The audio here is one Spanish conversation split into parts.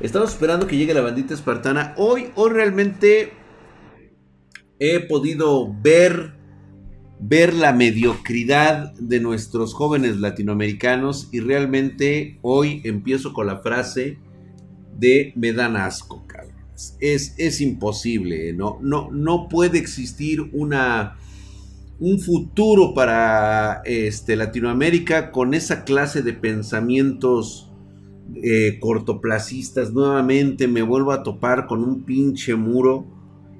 Estamos esperando que llegue la bandita espartana. Hoy, hoy realmente he podido ver, ver la mediocridad de nuestros jóvenes latinoamericanos y realmente hoy empiezo con la frase de me dan asco, cabrón. Es, es imposible, ¿no? No, no puede existir una un futuro para este, Latinoamérica con esa clase de pensamientos eh, cortoplacistas. Nuevamente me vuelvo a topar con un pinche muro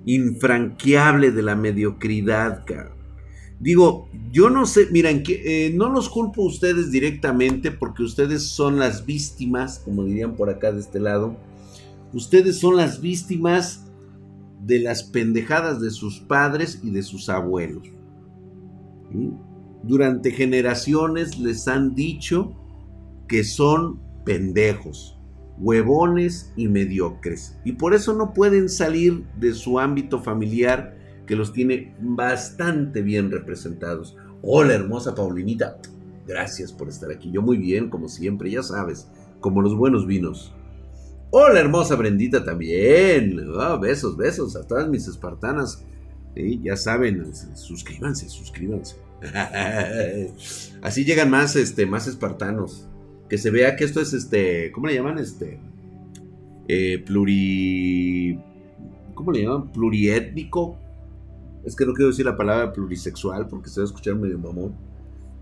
infranqueable de la mediocridad, Digo, yo no sé, miren, que, eh, no los culpo a ustedes directamente porque ustedes son las víctimas, como dirían por acá de este lado. Ustedes son las víctimas de las pendejadas de sus padres y de sus abuelos. Durante generaciones les han dicho que son pendejos, huevones y mediocres. Y por eso no pueden salir de su ámbito familiar que los tiene bastante bien representados. Hola hermosa Paulinita, gracias por estar aquí. Yo muy bien, como siempre, ya sabes, como los buenos vinos. Hola hermosa Brendita también. Ah, besos, besos a todas mis espartanas ya saben, suscríbanse, suscríbanse. Así llegan más, este, más espartanos. Que se vea que esto es este. ¿Cómo le llaman? Este. Eh, pluri. ¿Cómo le llaman? Pluriétnico. Es que no quiero decir la palabra plurisexual porque se va a escuchar medio mamón.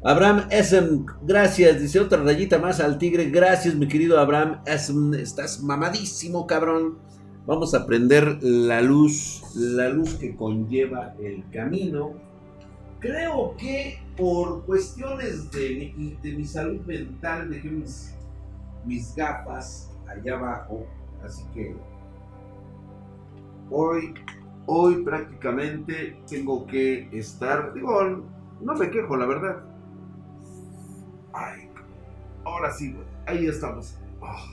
Abraham Essen, gracias. Dice otra rayita más al tigre. Gracias, mi querido Abraham Essen. Estás mamadísimo, cabrón. Vamos a prender la luz, la luz que conlleva el camino. Creo que por cuestiones de mi, salud mental dejé mis, mis gafas allá abajo. Así que hoy, hoy prácticamente tengo que estar, digo, no me quejo, la verdad. Ahora sí, ahí estamos. Ah.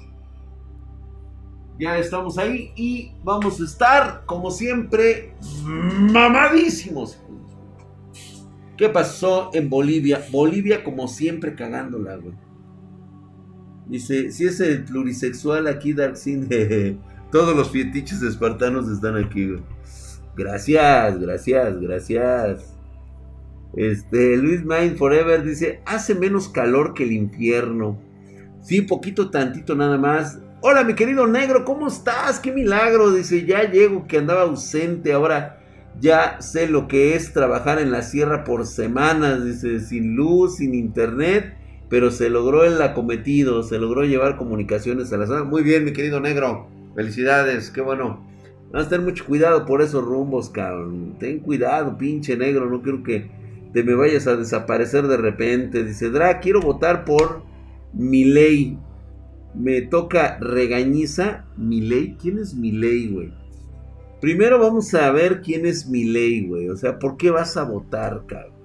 Ya estamos ahí y vamos a estar, como siempre, mamadísimos. ¿Qué pasó en Bolivia? Bolivia, como siempre, cagándola, güey. Dice, si es el plurisexual aquí, Darksin, todos los fietiches espartanos están aquí, güey. Gracias, gracias, gracias. Este, Luis Mind Forever dice, hace menos calor que el infierno. Sí, poquito tantito nada más. Hola, mi querido negro, ¿cómo estás? Qué milagro. Dice, ya llego que andaba ausente. Ahora ya sé lo que es trabajar en la sierra por semanas. Dice, sin luz, sin internet. Pero se logró el acometido. Se logró llevar comunicaciones a la zona. Muy bien, mi querido negro. Felicidades, qué bueno. Vas a tener mucho cuidado por esos rumbos, cabrón. Ten cuidado, pinche negro. No quiero que te me vayas a desaparecer de repente. Dice, Dra, quiero votar por mi ley me toca regañiza Milei. ¿Quién es Milei, güey? Primero vamos a ver quién es Milei, güey. O sea, ¿por qué vas a votar, cabrón?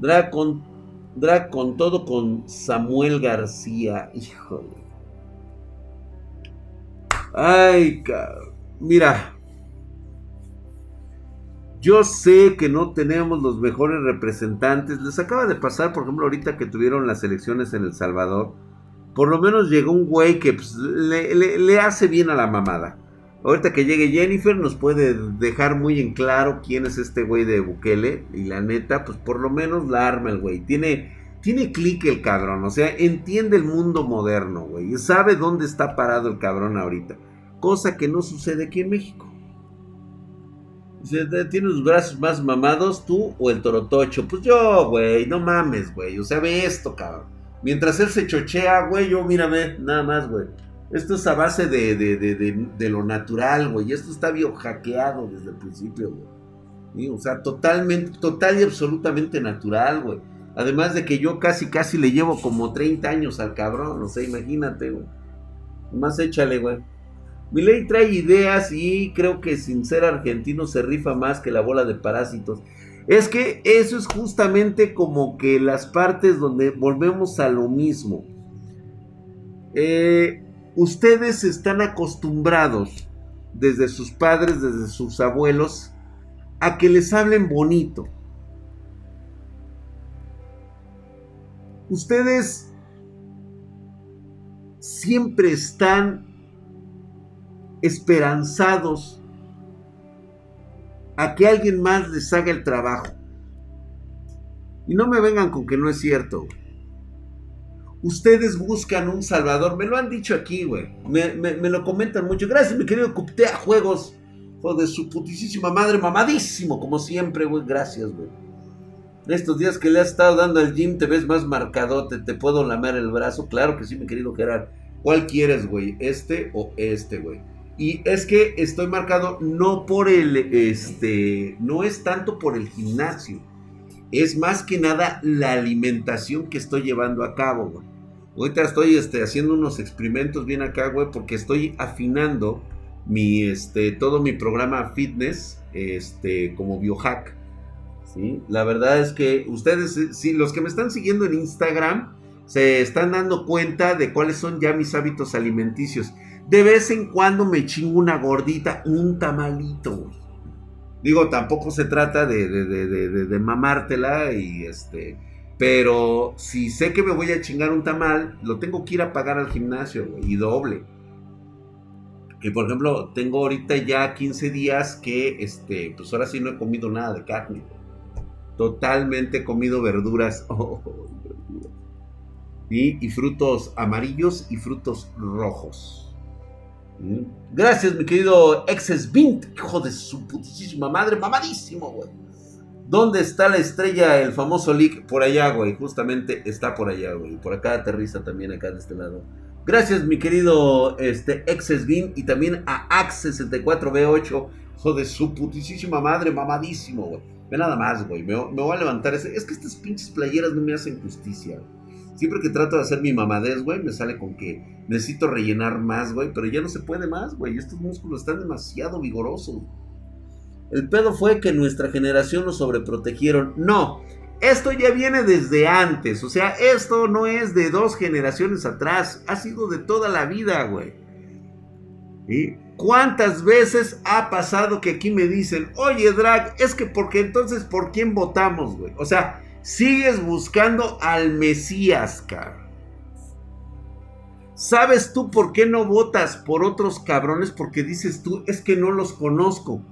Drag con, todo con Samuel García. Híjole. Ay, cabrón. Mira. Yo sé que no tenemos los mejores representantes. Les acaba de pasar, por ejemplo, ahorita que tuvieron las elecciones en El Salvador por lo menos llegó un güey que pues, le, hace bien a la mamada. Ahorita que llegue Jennifer nos puede dejar muy en claro quién es este güey de Bukele. Y la neta, pues por lo menos la arma el güey. Tiene, tiene clic el cabrón. O sea, entiende el mundo moderno, güey. Sabe dónde está parado el cabrón ahorita. Cosa que no sucede aquí en México. ¿Tienes los brazos más mamados tú o el torotocho? Pues yo, güey, no mames, güey. O sea, ve esto, cabrón. Mientras él se chochea, güey, yo mírame, nada más, güey. Esto es a base de, de, de, de lo natural, güey. Esto está biohackeado desde el principio, güey. O sea, totalmente, total y absolutamente natural, güey. Además de que yo casi, casi le llevo como 30 años al cabrón. O sea, imagínate, güey. Más échale, güey. Mi ley trae ideas y creo que sin ser argentino se rifa más que la bola de parásitos. Es que eso es justamente como que las partes donde volvemos a lo mismo. Eh, ustedes están acostumbrados desde sus padres, desde sus abuelos, a que les hablen bonito. Ustedes siempre están esperanzados a que alguien más les haga el trabajo. Y no me vengan con que no es cierto. Ustedes buscan un salvador. Me lo han dicho aquí, güey. Me, lo comentan mucho. Gracias, mi querido Cuptea Juegos. de su putísima madre, mamadísimo, como siempre, güey. Gracias, güey. Estos días que le has estado dando al gym, te ves más marcadote. ¿Te puedo lamer el brazo? Claro que sí, mi querido Gerard. ¿Cuál quieres, güey? ¿Este o este, güey? Y es que estoy marcado no por el, este, no es tanto por el gimnasio es más que nada la alimentación que estoy llevando a cabo, güey. Ahorita estoy este, haciendo unos experimentos bien acá, güey, porque estoy afinando mi, este, todo mi programa fitness, este, como biohack. La verdad es que ustedes, si los que me están siguiendo en Instagram, se están dando cuenta de cuáles son ya mis hábitos alimenticios. De vez en cuando me chingo una gordita, un tamalito, güey. Digo, tampoco se trata de, de, mamártela y este... Pero si sé que me voy a chingar un tamal, lo tengo que ir a pagar al gimnasio, y doble. Y por ejemplo, tengo ahorita ya 15 días que, este, pues ahora sí no he comido nada de carne. Totalmente he comido verduras. y, y frutos amarillos y frutos rojos. Gracias, mi querido Exes Vint, hijo de su putísima madre, mamadísimo, güey. ¿Dónde está la estrella, el famoso leak? Por allá, güey. Justamente está por allá, güey. Por acá aterriza también, acá de este lado. Gracias, mi querido este, Exes Vint. Y también a Ax64B8, hijo de su putísima madre, mamadísimo, güey. Ve nada más, güey. Me, voy a levantar. Es que estas pinches playeras no me hacen justicia, güey. Siempre que trato de hacer mi mamadez, güey, me sale con que necesito rellenar más, güey, pero ya no se puede más, güey. Estos músculos están demasiado vigorosos. El pedo fue que nuestra generación nos sobreprotegieron. No, esto ya viene desde antes. O sea, esto no es de dos generaciones atrás. Ha sido de toda la vida, güey. ¿Y cuántas veces ha pasado que aquí me dicen, oye, Drag, es que porque entonces, ¿por quién votamos, güey? O sea, Sigues buscando al Mesías, cabrón. ¿Sabes tú por qué no votas por otros cabrones? Porque dices tú, es que no los conozco.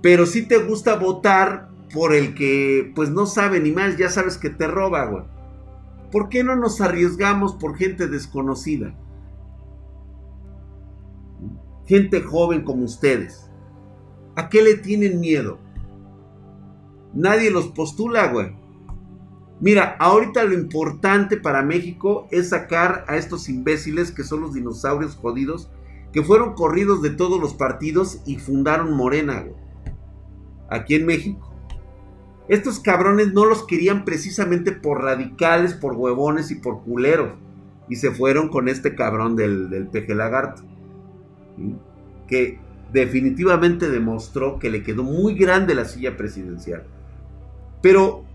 Pero sí te gusta votar por el que, pues no sabe ni más, ya sabes que te roba, güey. ¿Por qué no nos arriesgamos por gente desconocida? Gente joven como ustedes. ¿A qué le tienen miedo? Nadie los postula, güey. Mira, ahorita lo importante para México es sacar a estos imbéciles que son los dinosaurios jodidos, que fueron corridos de todos los partidos y fundaron Morena, aquí en México. Estos cabrones no los querían precisamente por radicales, por huevones y por culeros. Y se fueron con este cabrón del, del peje lagarto. Que definitivamente demostró que le quedó muy grande la silla presidencial. Pero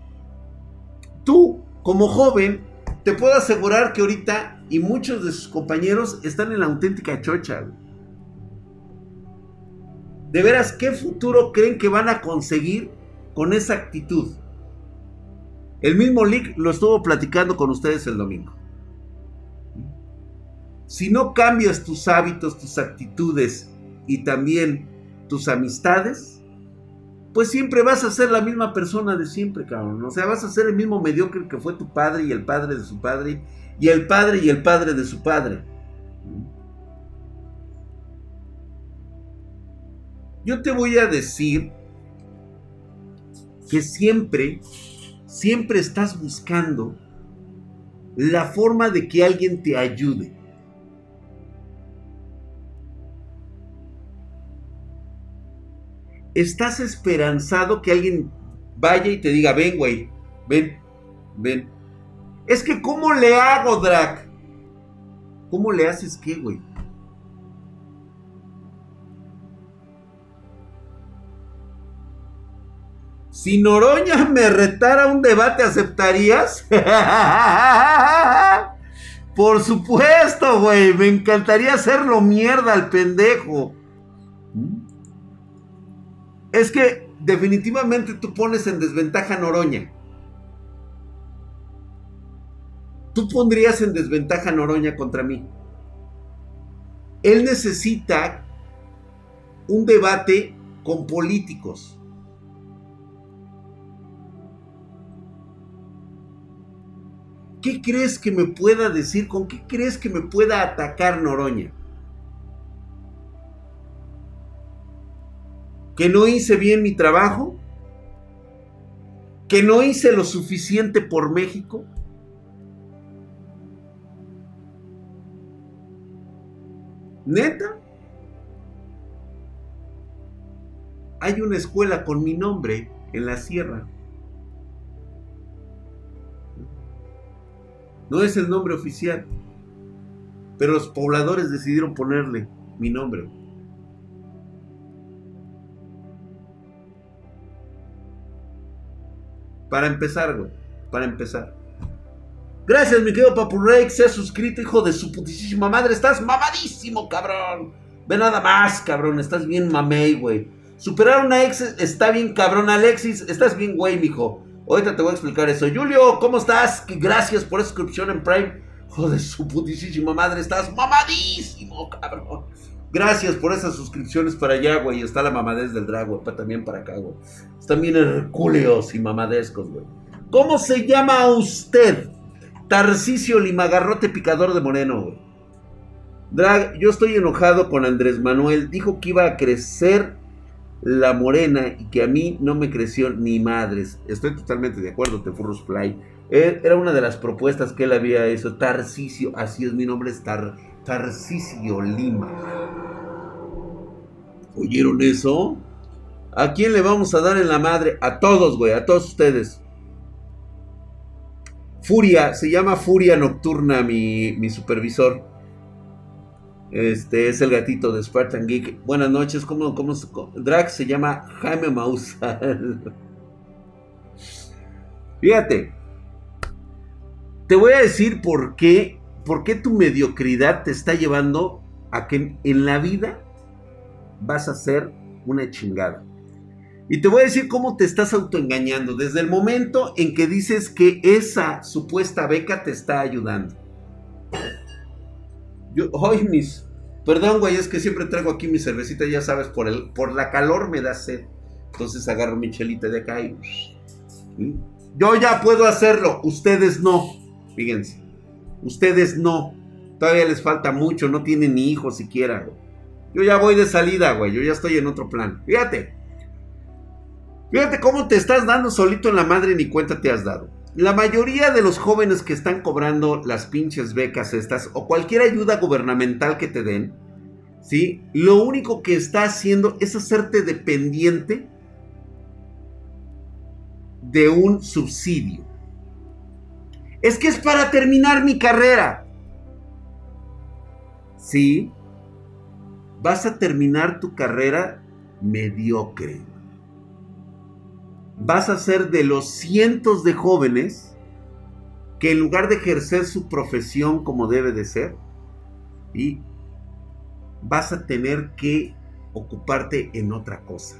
tú, como joven, te puedo asegurar que ahorita y muchos de sus compañeros están en la auténtica chocha. De veras, ¿qué futuro creen que van a conseguir con esa actitud? El mismo Lick lo estuvo platicando con ustedes el domingo. Si no cambias tus hábitos, tus actitudes y también tus amistades, pues siempre vas a ser la misma persona de siempre, cabrón. O sea, vas a ser el mismo mediocre que fue tu padre y el padre de su padre y el padre y el padre de su padre. Yo te voy a decir que siempre, siempre estás buscando la forma de que alguien te ayude. Estás esperanzado que alguien vaya y te diga, ven, güey, ven, ven. Es que, ¿cómo le hago, Drac? ¿Cómo le haces qué, güey? Si Noroña me retara un debate, ¿aceptarías? Por supuesto, güey. Me encantaría hacerlo mierda al pendejo. ¿Mm? Es que definitivamente tú pones en desventaja a Noroña. Tú pondrías en desventaja a Noroña contra mí. Él necesita un debate con políticos. ¿Qué crees que me pueda decir? ¿Con qué crees que me pueda atacar Noroña? ¿Que no hice bien mi trabajo? ¿Que no hice lo suficiente por México? ¿Neta? Hay una escuela con mi nombre en la sierra. No es el nombre oficial. Pero los pobladores decidieron ponerle mi nombre. Para empezar, güey. Para empezar. Gracias, mi querido Papu Rey, se ha suscrito, hijo de su putísima madre. Estás mamadísimo, cabrón. Ve nada más, cabrón. Estás bien mamey, güey. Superar una ex está bien, cabrón. Alexis, estás bien, güey, mijo. Ahorita te voy a explicar eso. Julio, ¿cómo estás? Gracias por la suscripción en Prime. Joder, su putísima madre, estás mamadísimo, cabrón. Gracias por esas suscripciones para allá, güey. Está la mamadez del drag. También para acá, güey. Están bien hercúleos y mamadescos, güey. ¿Cómo se llama usted? Tarcisio Limagarrote Picador de Moreno, güey. Drag, yo estoy enojado con Andrés Manuel. Dijo que iba a crecer la morena y que a mí no me creció ni madres. Estoy totalmente de acuerdo, Tefurros Fly. Eh, era una de las propuestas que él había hecho. Tarcisio, así es mi nombre, es Tar, Tarcisio Lima. ¿Oyeron eso? ¿A quién le vamos a dar en la madre? A todos, güey, a todos ustedes. Furia, se llama Furia Nocturna mi, mi supervisor. Este es el gatito de Spartan Geek. Buenas noches, ¿cómo, cómo, Drag se llama Jaime Mausal. Fíjate, te voy a decir por qué, por qué tu mediocridad te está llevando a que en la vida vas a ser una chingada. Y te voy a decir cómo te estás autoengañando desde el momento en que dices que esa supuesta beca te está ayudando. Yo, hoy mis. Perdón, güey, es que siempre traigo aquí mi cervecita, ya sabes, por, el, por la calor me da sed. Entonces agarro mi chelita de acá y. Yo ya puedo hacerlo, ustedes no. Fíjense. Ustedes no. Todavía les falta mucho, no tienen ni hijos siquiera, Yo ya voy de salida, güey. Yo ya estoy en otro plan. Fíjate. Fíjate cómo te estás dando solito en la madre ni cuenta te has dado. La mayoría de los jóvenes que están cobrando las pinches becas estas o cualquier ayuda gubernamental que te den, ¿sí? Lo único que está haciendo es hacerte dependiente de un subsidio. Es que es para terminar mi carrera. Sí, vas a terminar tu carrera mediocre vas a ser de los cientos de jóvenes que en lugar de ejercer su profesión como debe de ser, y vas a tener que ocuparte en otra cosa.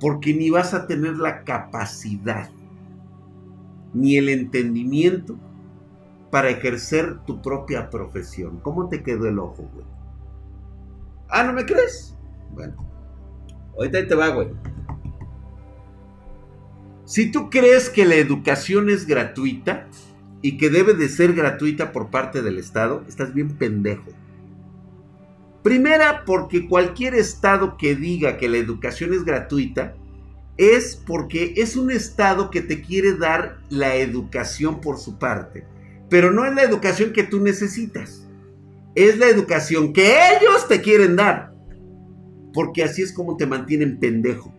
Porque ni vas a tener la capacidad ni el entendimiento para ejercer tu propia profesión. ¿Cómo te quedó el ojo, güey? Ah, ¿no me crees? Bueno, Ahorita te va, güey. Si tú crees que la educación es gratuita y que debe de ser gratuita por parte del Estado, estás bien pendejo. Primera, porque cualquier Estado que diga que la educación es gratuita es porque es un Estado que te quiere dar la educación por su parte. Pero no es la educación que tú necesitas. Es la educación que ellos te quieren dar. Porque así es como te mantienen pendejo.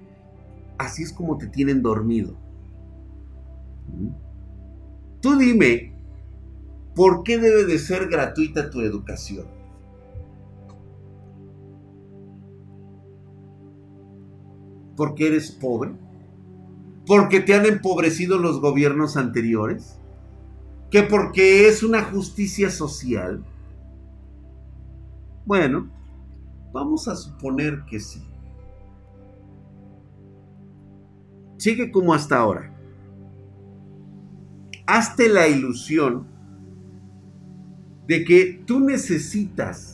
Así es como te tienen dormido. ¿Mm? Tú dime, ¿por qué debe de ser gratuita tu educación? ¿Porque eres pobre? ¿Porque te han empobrecido los gobiernos anteriores? ¿Que porque es una justicia social? Bueno, Vamos a suponer que sí. Sigue como hasta ahora. Hazte la ilusión de que tú necesitas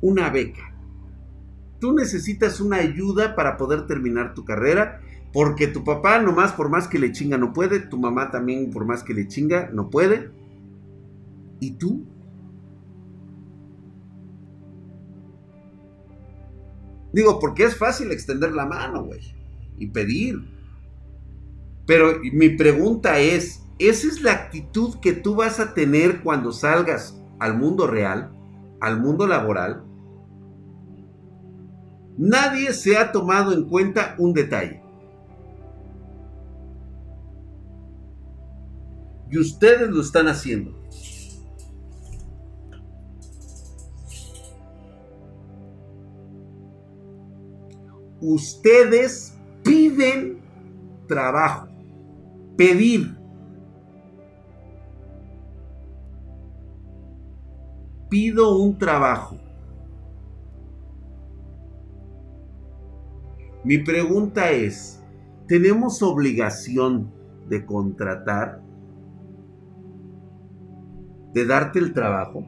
una beca. Tú necesitas una ayuda para poder terminar tu carrera, porque tu papá nomás por más que le chinga no puede, tu mamá también por más que le chinga no puede. ¿Y tú? Digo, porque es fácil extender la mano, güey, y pedir. Pero mi pregunta es, ¿esa es la actitud que tú vas a tener cuando salgas al mundo real, al mundo laboral? Nadie se ha tomado en cuenta un detalle. Y ustedes lo están haciendo. Ustedes piden trabajo. Pedir. Pido un trabajo. Mi pregunta es, ¿tenemos obligación de contratar? ¿De darte el trabajo?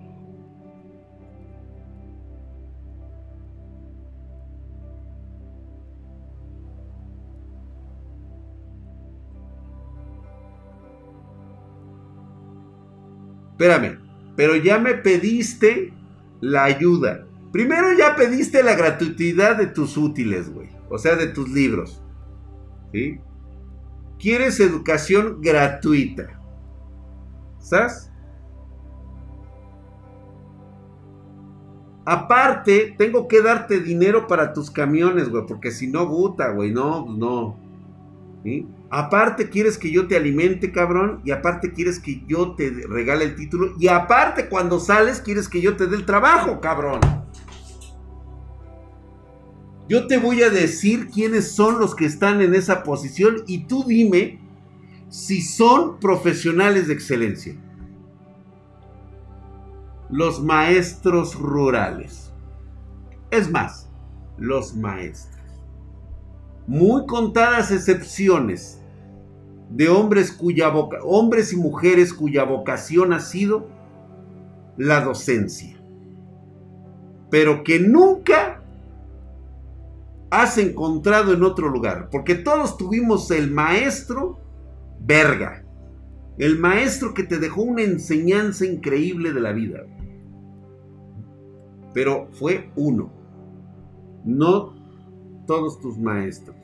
Espérame, pero ya me pediste la ayuda. Primero ya pediste la gratuidad de tus útiles, güey. O sea, de tus libros. ¿Sí? Quieres educación gratuita. ¿Sabes? Aparte, tengo que darte dinero para tus camiones, güey, porque si no, puta, güey, no, pues no. ¿Sí? Aparte quieres que yo te alimente, cabrón. Y aparte quieres que yo te regale el título. Y aparte cuando sales quieres que yo te dé el trabajo, cabrón. Yo te voy a decir quiénes son los que están en esa posición y tú dime si son profesionales de excelencia. Los maestros rurales. Es más, los maestros. Muy contadas excepciones de hombres cuya hombres y mujeres cuya vocación ha sido la docencia. Pero que nunca has encontrado en otro lugar, porque todos tuvimos el maestro verga, el maestro que te dejó una enseñanza increíble de la vida. Pero fue uno, no todos tus maestros.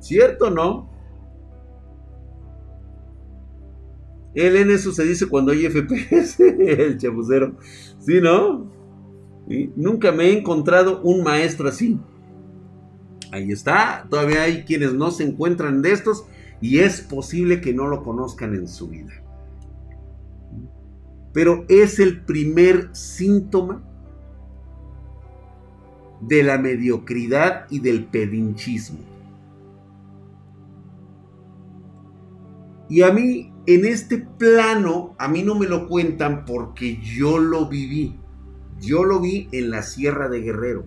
¿Cierto o no? Él en eso se dice cuando hay FPS, el chapucero. ¿Sí, no? Nunca me he encontrado un maestro así. Ahí está. Todavía hay quienes no se encuentran de estos y es posible que no lo conozcan en su vida. Pero es el primer síntoma de la mediocridad y del pedinchismo. Y a mí, en este plano, a mí no me lo cuentan porque yo lo viví. Yo lo vi en la Sierra de Guerrero.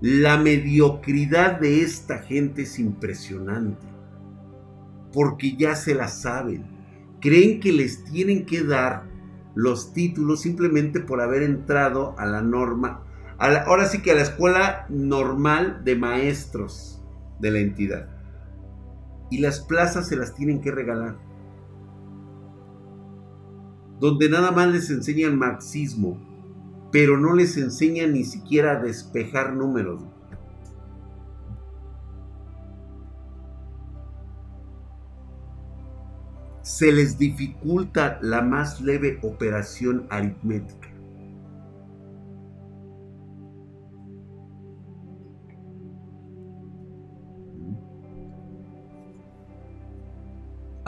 La mediocridad de esta gente es impresionante. Porque ya se la saben. Creen que les tienen que dar los títulos simplemente por haber entrado a la norma. ahora sí que a la escuela normal de maestros de la entidad y las plazas se las tienen que regalar. Donde nada más les enseñan marxismo, pero no les enseñan ni siquiera a despejar números. Se les dificulta la más leve operación aritmética.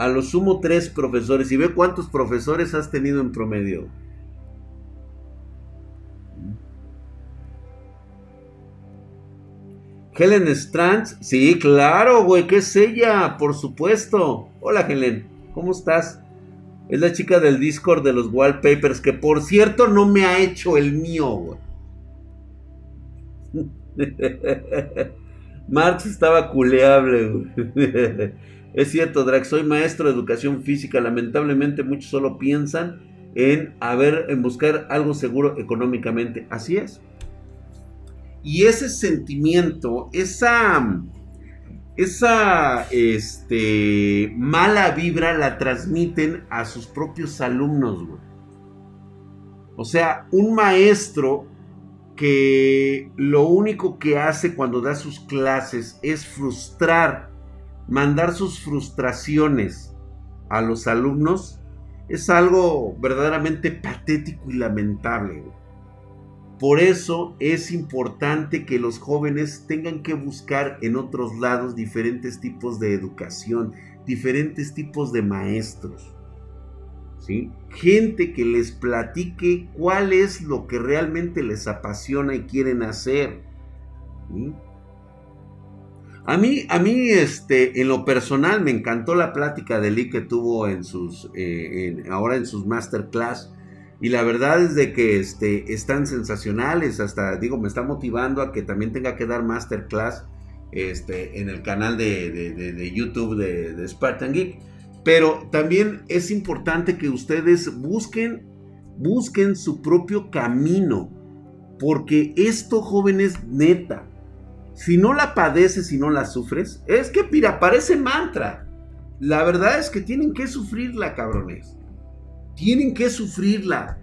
A lo sumo tres profesores y ve cuántos profesores has tenido en promedio. Helen Strands, sí, claro, güey, ¿qué es ella? Por supuesto. Hola, Helen, ¿cómo estás? Es la chica del Discord de los wallpapers, que por cierto no me ha hecho el mío, güey. Marx estaba culeable, güey. Es cierto, Drax, soy maestro de educación física. Lamentablemente muchos solo piensan en, en buscar algo seguro económicamente. Así es. Y ese sentimiento, esa, esa este, mala vibra la transmiten a sus propios alumnos. Güey. O sea, un maestro que lo único que hace cuando da sus clases es frustrar mandar sus frustraciones a los alumnos es algo verdaderamente patético y lamentable. Por eso es importante que los jóvenes tengan que buscar en otros lados diferentes tipos de educación, diferentes tipos de maestros. ¿sí? Gente que les platique cuál es lo que realmente les apasiona y quieren hacer. A mí, a mí, este, en lo personal, me encantó la plática de Lee que tuvo en sus, eh, ahora en sus masterclass. Y la verdad es de que este, están sensacionales. Hasta, digo, me está motivando a que también tenga que dar masterclass este, en el canal de, YouTube de, de Spartan Geek. Pero también es importante que ustedes busquen, busquen su propio camino. Porque esto, jóvenes, neta, si no la padeces y no la sufres, es que, mira, parece mantra. La verdad es que tienen que sufrirla, cabrones. Tienen que sufrirla.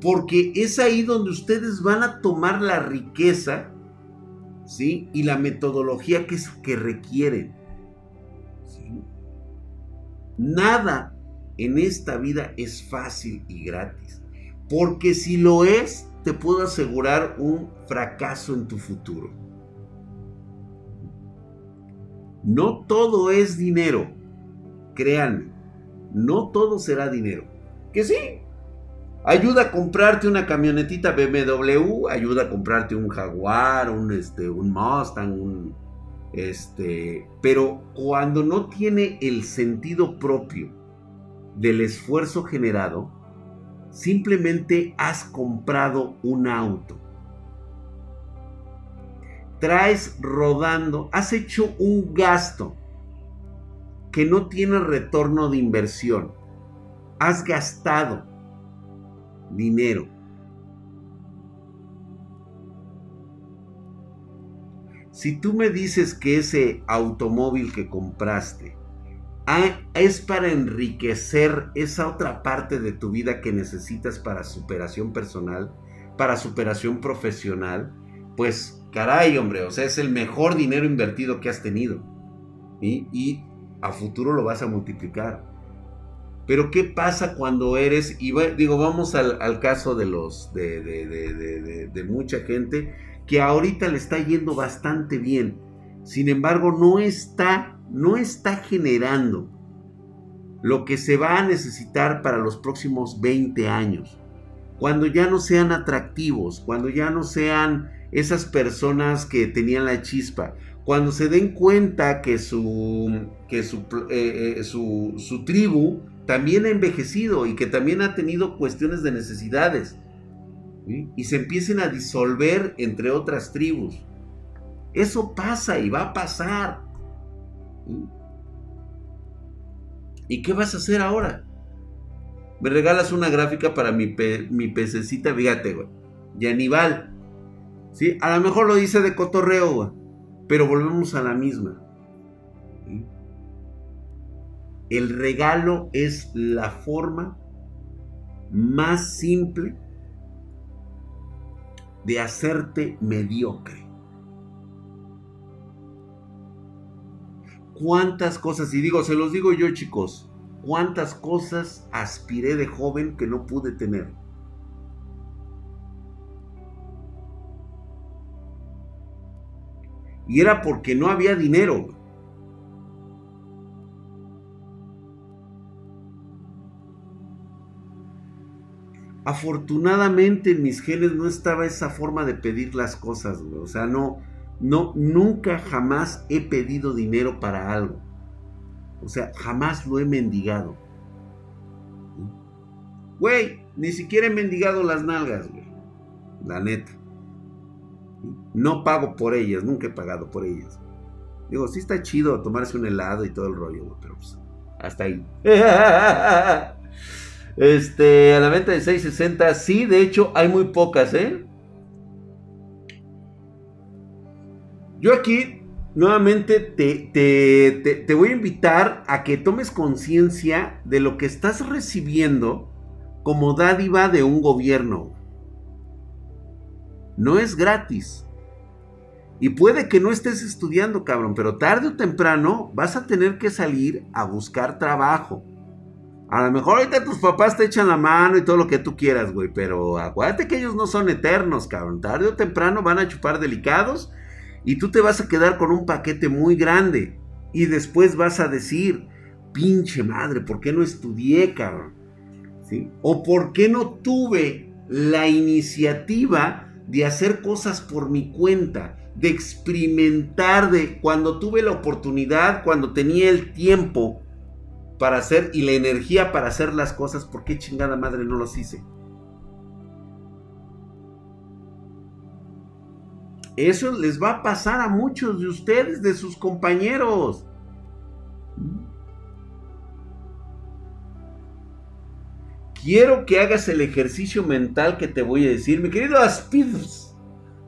Porque es ahí donde ustedes van a tomar la riqueza, ¿sí? Y la metodología que, que requieren. Nada en esta vida es fácil y gratis. Porque si lo es, te puedo asegurar un fracaso en tu futuro. No todo es dinero. Créanme, no todo será dinero. Que sí. Ayuda a comprarte una camionetita BMW, ayuda a comprarte un Jaguar, un, este, un Mustang, un, este, pero cuando no tiene el sentido propio del esfuerzo generado, simplemente has comprado un auto traes rodando, has hecho un gasto que no tiene retorno de inversión. Has gastado dinero. Si tú me dices que ese automóvil que compraste es para enriquecer esa otra parte de tu vida que necesitas para superación personal, para superación profesional, pues caray, hombre, o sea, es el mejor dinero invertido que has tenido. Y a futuro lo vas a multiplicar. Pero ¿qué pasa cuando eres, y digo, vamos al, caso de los, de, de, mucha gente que ahorita le está yendo bastante bien. Sin embargo, no está, no está generando lo que se va a necesitar para los próximos 20 años. Cuando ya no sean atractivos, cuando ya no sean esas personas que tenían la chispa, cuando se den cuenta que su, que su, eh, eh, su, tribu también ha envejecido y que también ha tenido cuestiones de necesidades, y se empiecen a disolver entre otras tribus. Eso pasa y va a pasar. ¿Y qué vas a hacer ahora? Me regalas una gráfica para mi, mi pececita, fíjate, güey. ¿Sí? A lo mejor lo dice de cotorreo, pero volvemos a la misma. El regalo es la forma más simple de hacerte mediocre. ¿Cuántas cosas, y digo, se los digo yo chicos, cuántas cosas aspiré de joven que no pude tener? Y era porque no había dinero. Afortunadamente en mis genes no estaba esa forma de pedir las cosas, O sea, no, no, nunca jamás he pedido dinero para algo. O sea, jamás lo he mendigado. Güey, ni siquiera he mendigado las nalgas, güey. La neta. No pago por ellas, nunca he pagado por ellas. Digo, sí está chido tomarse un helado y todo el rollo, pero pues, hasta ahí. Este, a la venta de 660, sí, de hecho hay muy pocas, ¿eh? Yo aquí nuevamente te, te, te, voy a invitar a que tomes conciencia de lo que estás recibiendo como dádiva de un gobierno. No es gratis. Y puede que no estés estudiando, cabrón, pero tarde o temprano vas a tener que salir a buscar trabajo. A lo mejor ahorita tus papás te echan la mano y todo lo que tú quieras, güey, pero acuérdate que ellos no son eternos, cabrón. Tarde o temprano van a chupar delicados y tú te vas a quedar con un paquete muy grande. Y después vas a decir, pinche madre, ¿por qué no estudié, cabrón? ¿Sí? O ¿por qué no tuve la iniciativa de hacer cosas por mi cuenta? De experimentar, de cuando tuve la oportunidad, cuando tenía el tiempo para hacer y la energía para hacer las cosas, ¿por qué chingada madre no los hice? Eso les va a pasar a muchos de ustedes, de sus compañeros. Quiero que hagas el ejercicio mental que te voy a decir, mi querido Aspids.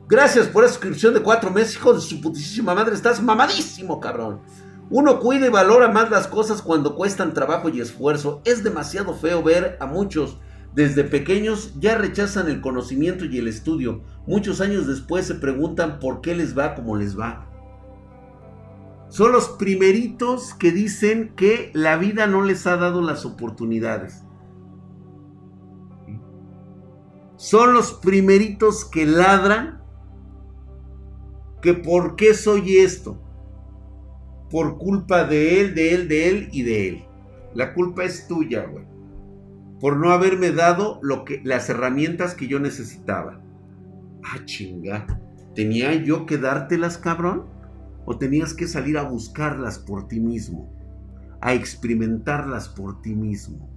Gracias por esa suscripción de cuatro meses, hijo de su putísima madre. Estás mamadísimo, cabrón. Uno cuida y valora más las cosas cuando cuestan trabajo y esfuerzo. Es demasiado feo ver a muchos desde pequeños ya rechazan el conocimiento y el estudio. Muchos años después se preguntan por qué les va como les va. Son los primeritos que dicen que la vida no les ha dado las oportunidades. Son los primeritos que ladran que por qué soy esto. Por culpa de él, de él, de él y de él. La culpa es tuya, güey por no haberme dado lo que, las herramientas que yo necesitaba. Ah, chinga. ¿Tenía yo que dártelas, cabrón? ¿O tenías que salir a buscarlas por ti mismo? A experimentarlas por ti mismo.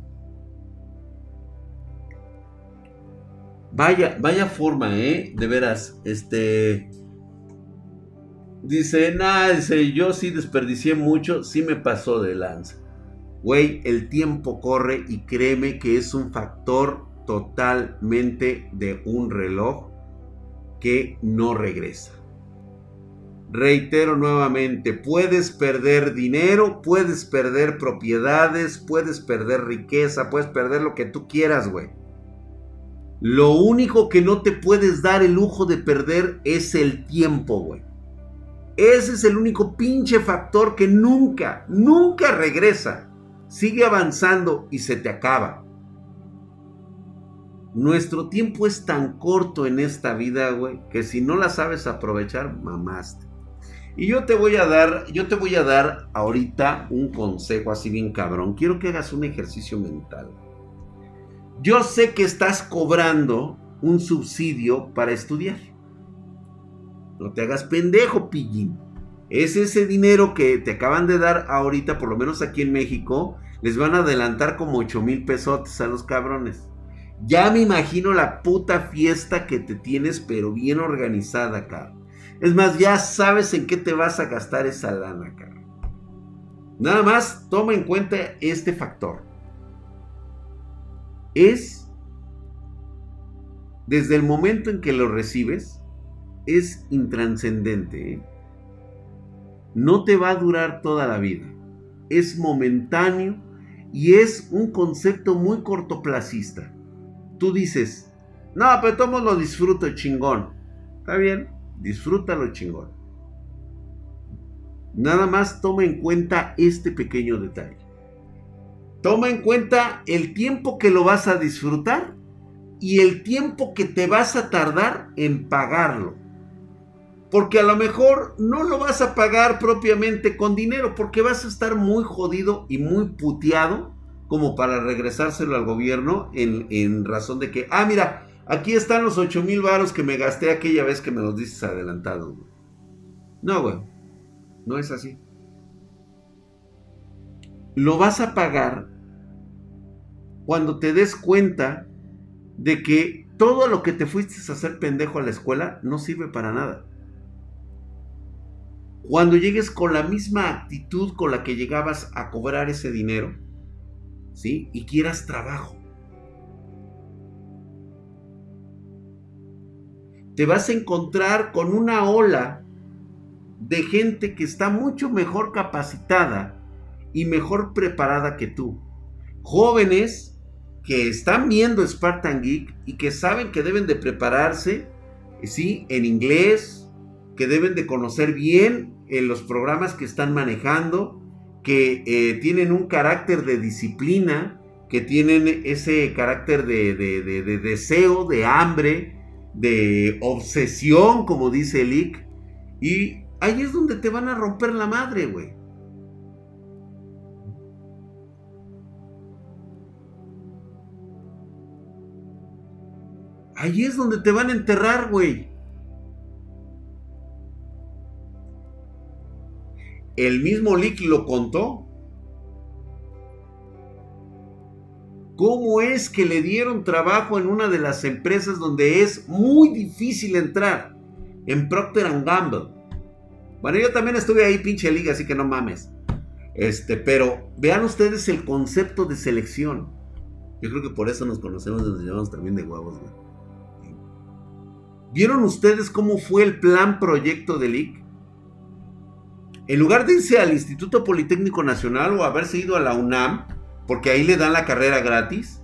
Vaya, vaya forma, ¿eh? De veras, este... Dice, nada, dice, yo sí desperdicié mucho, sí me pasó de lanza. Güey, el tiempo corre y créeme que es un factor totalmente de un reloj que no regresa. Reitero nuevamente, puedes perder dinero, puedes perder propiedades, puedes perder riqueza, puedes perder lo que tú quieras, güey. Lo único que no te puedes dar el lujo de perder es el tiempo, güey. Ese es el único pinche factor que nunca, nunca regresa sigue avanzando y se te acaba. Nuestro tiempo es tan corto en esta vida, güey, que si no la sabes aprovechar, mamaste. Y yo te voy a dar, yo te voy a dar ahorita un consejo así bien cabrón. Quiero que hagas un ejercicio mental. Yo sé que estás cobrando un subsidio para estudiar. No te hagas pendejo, pillín. Es ese dinero que te acaban de dar ahorita, por lo menos aquí en México, les van a adelantar como 8 mil pesos a los cabrones. Ya me imagino la puta fiesta que te tienes, pero bien organizada, cabrón. Es más, ya sabes en qué te vas a gastar esa lana, cabrón. Nada más toma en cuenta este factor. Es, desde el momento en que lo recibes, es intranscendente. ¿eh? No te va a durar toda la vida. Es momentáneo y es un concepto muy cortoplacista. Tú dices, no, pero tomo lo disfruto chingón. Está bien, disfrútalo chingón. Nada más toma en cuenta este pequeño detalle. Toma en cuenta el tiempo que lo vas a disfrutar y el tiempo que te vas a tardar en pagarlo. Porque a lo mejor no lo vas a pagar propiamente con dinero, porque vas a estar muy jodido y muy puteado como para regresárselo al gobierno en, razón de que, ah, mira, aquí están los 8 mil varos que me gasté aquella vez que me los dices adelantados. No, güey, no es así. Lo vas a pagar cuando te des cuenta de que todo lo que te fuiste a hacer pendejo a la escuela no sirve para nada. Cuando llegues con la misma actitud con la que llegabas a cobrar ese dinero, ¿sí? Y quieras trabajo. Te vas a encontrar con una ola de gente que está mucho mejor capacitada y mejor preparada que tú. Jóvenes que están viendo Spartan Geek y que saben que deben de prepararse, ¿sí? En inglés, que deben de conocer bien en los programas que están manejando, que eh, tienen un carácter de disciplina, que tienen ese carácter de, de deseo, de hambre, de obsesión, como dice Lick. Y ahí es donde te van a romper la madre, güey. Ahí es donde te van a enterrar, güey. El mismo Lick lo contó. ¿Cómo es que le dieron trabajo en una de las empresas donde es muy difícil entrar? En Procter Gamble. Bueno, yo también estuve ahí, pinche liga, así que no mames. Este, pero vean ustedes el concepto de selección. Yo creo que por eso nos conocemos y nos llamamos también de huevos, güey. ¿Vieron ustedes cómo fue el plan proyecto de LIC? En lugar de irse al Instituto Politécnico Nacional o haberse ido a la UNAM, porque ahí le dan la carrera gratis,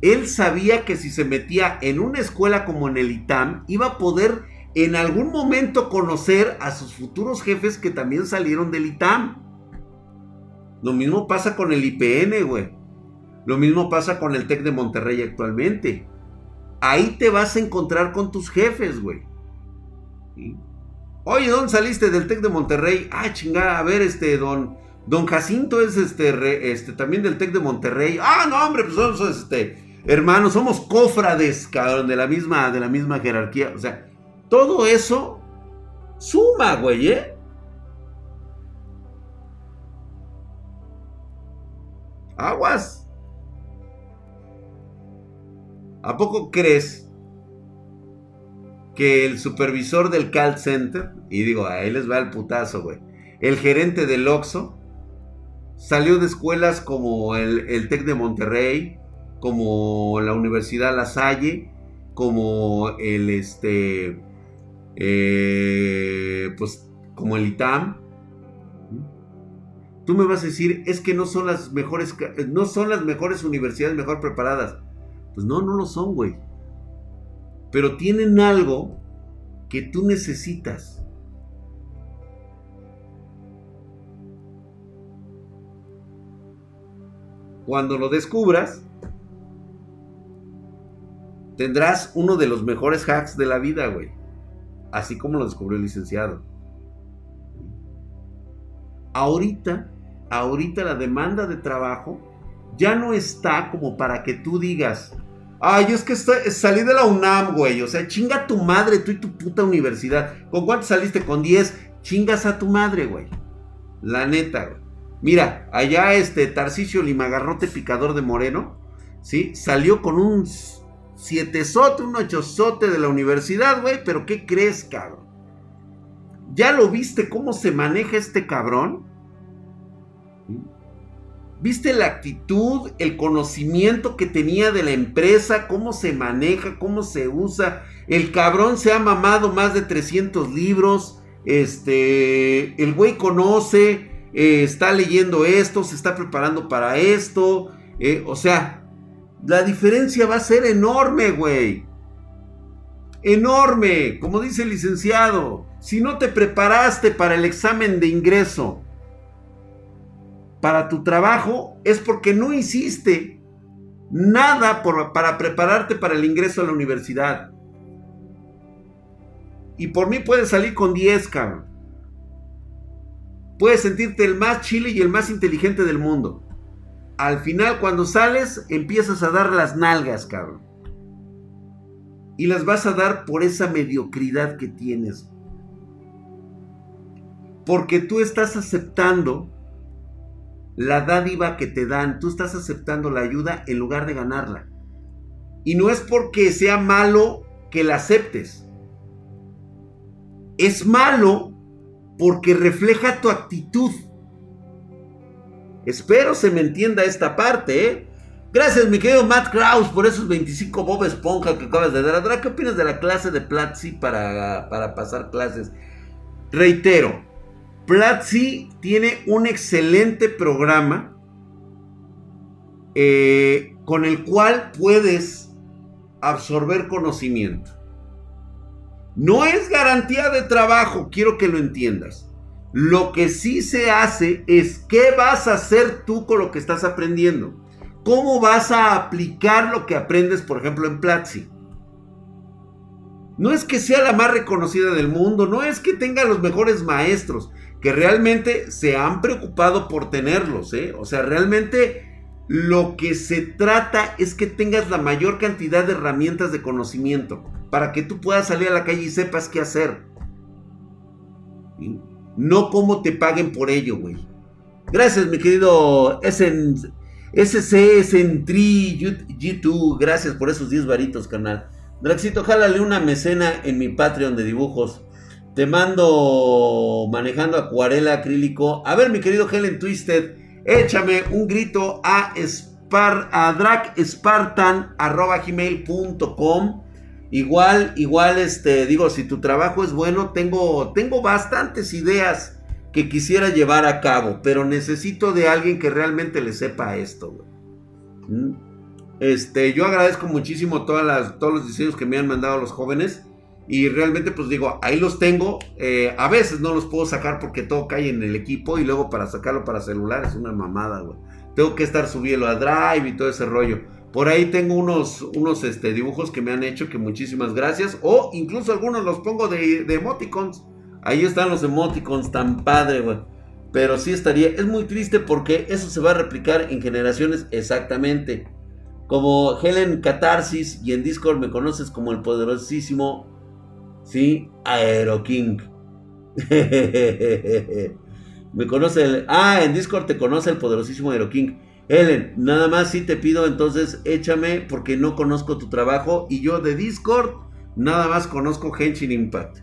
él sabía que si se metía en una escuela como en el ITAM, iba a poder en algún momento conocer a sus futuros jefes que también salieron del ITAM. Lo mismo pasa con el IPN, güey. Lo mismo pasa con el TEC de Monterrey actualmente ahí te vas a encontrar con tus jefes, güey. Oye, ¿dónde saliste del TEC de Monterrey? Ah, chingada, a ver, este, don, don Jacinto es este, este, también del TEC de Monterrey. Ah, no, hombre, pues somos, este, hermanos, somos cofrades, cabrón, de la misma, de la misma jerarquía. O sea, todo eso suma, güey, ¿eh? Aguas. ¿A poco crees que el supervisor del call center, y digo, ahí les va el putazo, güey, el gerente del Oxxo, salió de escuelas como el, el TEC de Monterrey, como la Universidad La Salle, como el este, eh, pues como el ITAM. Tú me vas a decir, es que no son las mejores, no son las mejores universidades mejor preparadas. Pues no, no lo son, güey. Pero tienen algo que tú necesitas. Cuando lo descubras, tendrás uno de los mejores hacks de la vida, güey. Así como lo descubrió el licenciado. Ahorita, ahorita la demanda de trabajo ya no está como para que tú digas, Ay, es que salí de la UNAM, güey. O sea, chinga tu madre, tú y tu puta universidad. ¿Con cuánto saliste? Con 10. Chingas a tu madre, güey. La neta, güey. Mira, allá este Tarcisio Limagarrote Picador de Moreno, ¿sí? Salió con un siete sote, un ocho sote de la universidad, güey. Pero ¿qué crees, cabrón? ¿Ya lo viste cómo se maneja este cabrón? ¿Viste la actitud, el conocimiento que tenía de la empresa, cómo se maneja, cómo se usa? El cabrón se ha mamado más de 300 libros. Este, el güey conoce, eh, está leyendo esto, se está preparando para esto. Eh, o sea, la diferencia va a ser enorme, güey. Enorme, como dice el licenciado. Si no te preparaste para el examen de ingreso, para tu trabajo es porque no hiciste nada para prepararte para el ingreso a la universidad. Y por mí puedes salir con 10, cabrón. Puedes sentirte el más chile y el más inteligente del mundo. Al final, cuando sales, empiezas a dar las nalgas, cabrón. Y las vas a dar por esa mediocridad que tienes. Porque tú estás aceptando la dádiva que te dan, tú estás aceptando la ayuda en lugar de ganarla. Y no es porque sea malo que la aceptes. Es malo porque refleja tu actitud. Espero se me entienda esta parte, ¿eh? Gracias, mi querido Matt Kraus, por esos 25 Bob Esponja que acabas de dar. ¿Qué opinas de la clase de Platzi para, para pasar clases? Reitero, Platzi tiene un excelente programa eh, con el cual puedes absorber conocimiento. No es garantía de trabajo, quiero que lo entiendas. Lo que sí se hace es qué vas a hacer tú con lo que estás aprendiendo. ¿Cómo vas a aplicar lo que aprendes, por ejemplo, en Platzi? No es que sea la más reconocida del mundo, no es que tenga los mejores maestros, que realmente se han preocupado por tenerlos, ¿eh? O sea, realmente lo que se trata es que tengas la mayor cantidad de herramientas de conocimiento para que tú puedas salir a la calle y sepas qué hacer. No cómo te paguen por ello, güey. Gracias, mi querido SC Sentry G2. Gracias por esos 10 varitos, canal. Draxito, jálale una mecena en mi Patreon de dibujos. Te mando manejando acuarela acrílico. A ver, mi querido Helen Twisted, échame un grito a, Spar, a gmail.com Igual, igual, este, digo, si tu trabajo es bueno, tengo, tengo bastantes ideas que quisiera llevar a cabo, pero necesito de alguien que realmente le sepa esto, ¿Mm? Este, yo agradezco muchísimo todas las, todos los diseños que me han mandado los jóvenes. Y realmente, pues digo, ahí los tengo. Eh, a veces no los puedo sacar porque todo cae en el equipo. Y luego para sacarlo para celular es una mamada, güey. Tengo que estar subiendo a Drive y todo ese rollo. Por ahí tengo unos, unos este, dibujos que me han hecho que muchísimas gracias. O incluso algunos los pongo de, de emoticons. Ahí están los emoticons tan padre, güey. Pero sí estaría. Es muy triste porque eso se va a replicar en generaciones exactamente. Como Helen Catarsis y en Discord me conoces como el poderosísimo. Sí, Aero King. me conoce el. Ah, en Discord te conoce el poderosísimo Aero King. Ellen, nada más si te pido entonces échame porque no conozco tu trabajo y yo de Discord nada más conozco Henshin Impact.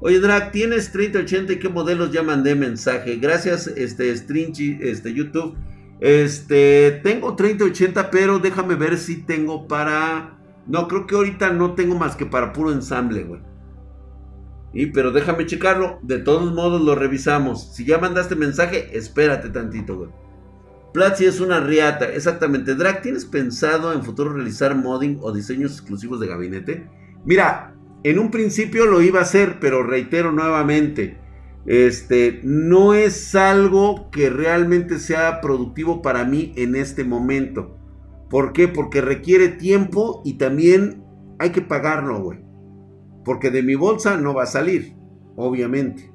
Oye Drag, ¿tienes 3080 y qué modelos ya mandé mensaje? Gracias, este Stringy, este YouTube. Este, tengo 3080, pero déjame ver si tengo para No, creo que ahorita no tengo más que para puro ensamble, güey. Pero déjame checarlo, de todos modos lo revisamos. Si ya mandaste mensaje, espérate tantito, güey. Platzi es una riata, exactamente. Drag, ¿tienes pensado en futuro realizar modding o diseños exclusivos de gabinete? Mira, en un principio lo iba a hacer, pero reitero nuevamente, este no es algo que realmente sea productivo para mí en este momento. ¿Por qué? Porque requiere tiempo y también hay que pagarlo, güey. Porque de mi bolsa no va a salir, obviamente.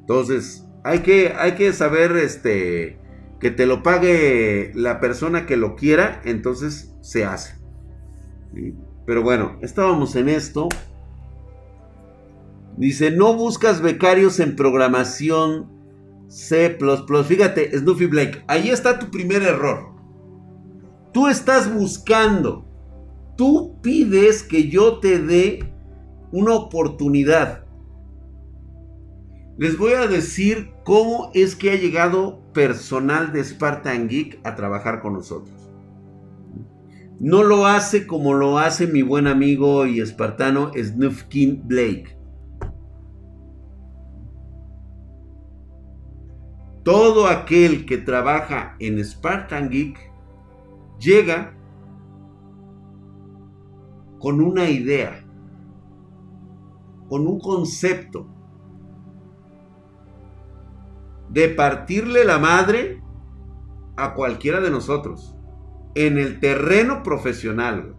Entonces, hay que, hay que saber este que te lo pague la persona que lo quiera, entonces se hace. Pero bueno, estábamos en esto. Dice, no buscas becarios en programación C ⁇ Fíjate, Snoopy Blake, ahí está tu primer error. Tú estás buscando, tú pides que yo te dé una oportunidad. Les voy a decir cómo es que ha llegado personal de Spartan Geek a trabajar con nosotros. No lo hace como lo hace mi buen amigo y espartano Snufkin Blake. Todo aquel que trabaja en Spartan Geek llega con una idea, con un concepto, de partirle la madre a cualquiera de nosotros en el terreno profesional.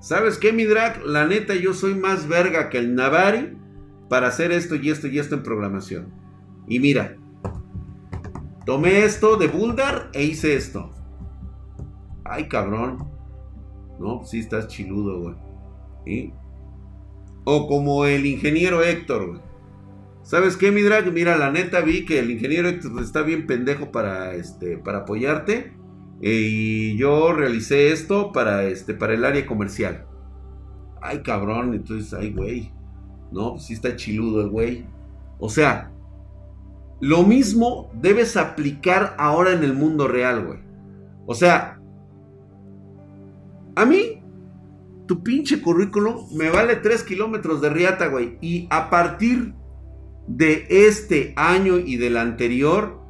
¿Sabes qué, mi drag? La neta, yo soy más verga que el Navari para hacer esto y esto y esto en programación. Y mira, tomé esto de Buldar e hice esto. Ay, cabrón. No, sí estás chiludo, güey. O como el ingeniero Héctor. ¿Sabes qué, mi drag? Mira, la neta vi que el ingeniero está bien pendejo para, este, para apoyarte. y yo realicé esto para, este, para el área comercial. Ay, cabrón, entonces, ay, güey. No, pues sí está chiludo el güey. O sea, lo mismo debes aplicar ahora en el mundo real, güey. O sea, a mí, tu pinche currículum me vale 3 kilómetros de riata, güey. Y a partir de este año y del anterior,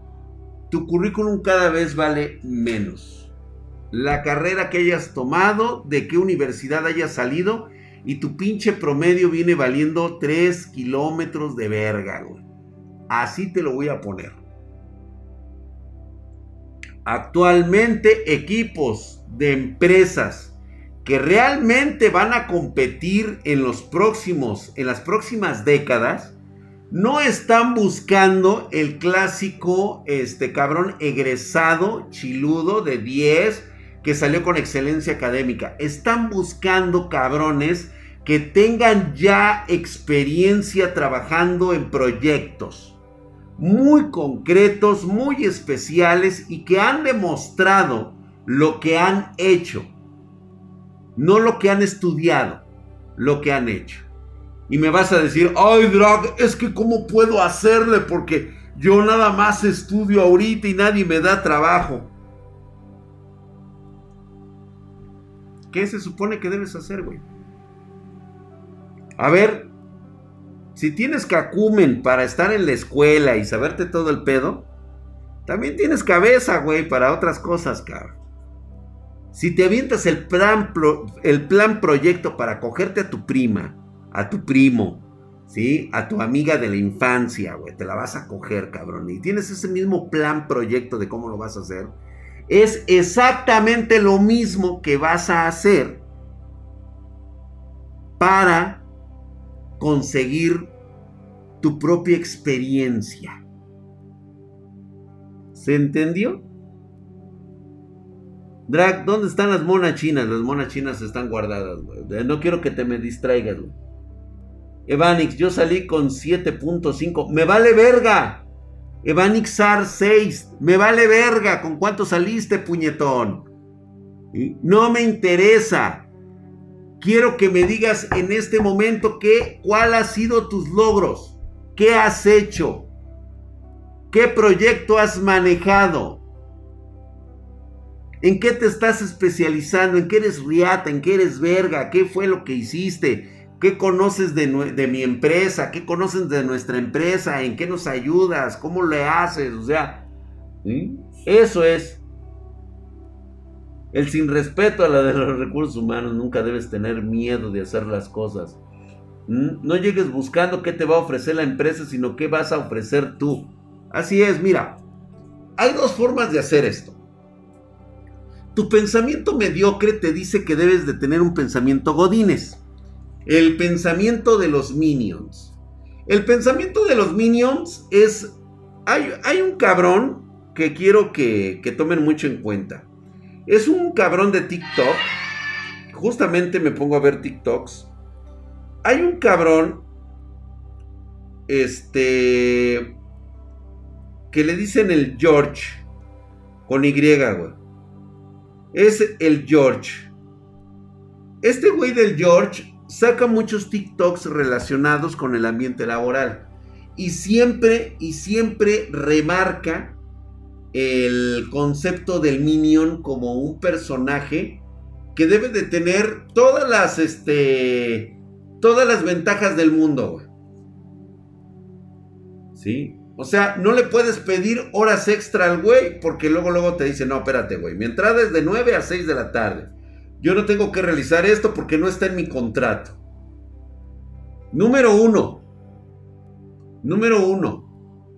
tu currículum cada vez vale menos. La carrera que hayas tomado, de qué universidad hayas salido, y tu pinche promedio viene valiendo 3 kilómetros de verga, güey. Así te lo voy a poner. Actualmente equipos de empresas que realmente van a competir en los próximos, en las próximas décadas, no están buscando el clásico, este cabrón egresado, chiludo de 10, que salió con excelencia académica. Están buscando cabrones que tengan ya experiencia trabajando en proyectos muy concretos, muy especiales y que han demostrado lo que han hecho. No lo que han estudiado, lo que han hecho. Y me vas a decir, ay Drag, es que cómo puedo hacerle porque yo nada más estudio ahorita y nadie me da trabajo. ¿Qué se supone que debes hacer, güey? A ver, si tienes cacumen para estar en la escuela y saberte todo el pedo, también tienes cabeza, güey, para otras cosas, cabrón. Si te avientas el plan, el plan proyecto para cogerte a tu prima, a tu primo, ¿sí? A tu amiga de la infancia, güey. Te la vas a coger, cabrón. Y tienes ese mismo plan proyecto de cómo lo vas a hacer. Es exactamente lo mismo que vas a hacer para conseguir tu propia experiencia. ¿Se entendió? Drag, ¿dónde están las monas chinas? Las monas chinas están guardadas, güey. No quiero que te me distraigas, güey. Evanix, yo salí con 7.5. ¡Me vale verga! Evanix SAR 6. ¡Me vale verga! ¿Con cuánto saliste, puñetón? No me interesa. Quiero que me digas en este momento qué, cuál ha sido tus logros. ¿Qué has hecho? ¿Qué proyecto has manejado? ¿En qué te estás especializando? ¿En qué eres riata? ¿En qué eres verga? ¿Qué fue lo que hiciste? ¿Qué conoces de, mi empresa? ¿Qué conoces de nuestra empresa? ¿En qué nos ayudas? ¿Cómo le haces? O sea, eso es. El sin respeto a de los recursos humanos. Nunca debes tener miedo de hacer las cosas. No llegues buscando qué te va a ofrecer la empresa, sino qué vas a ofrecer tú. Así es, mira. Hay dos formas de hacer esto. Tu pensamiento mediocre te dice que debes de tener un pensamiento godines. El pensamiento de los minions. El pensamiento de los minions es... Hay, hay un cabrón que quiero que, que tomen mucho en cuenta. Es un cabrón de TikTok. Justamente me pongo a ver TikToks. Hay un cabrón. Este. Que le dicen el George. Con Y, güey. Es el George. Este güey del George saca muchos TikToks relacionados con el ambiente laboral. Y siempre, y siempre remarca el concepto del Minion como un personaje que debe de tener todas las, este, todas las ventajas del mundo. ¿Sí? O sea, no le puedes pedir horas extra al güey porque luego, luego te dice, no, espérate, güey, mi entrada es de 9 a 6 de la tarde. Yo no tengo que realizar esto porque no está en mi contrato. Número uno. Número uno.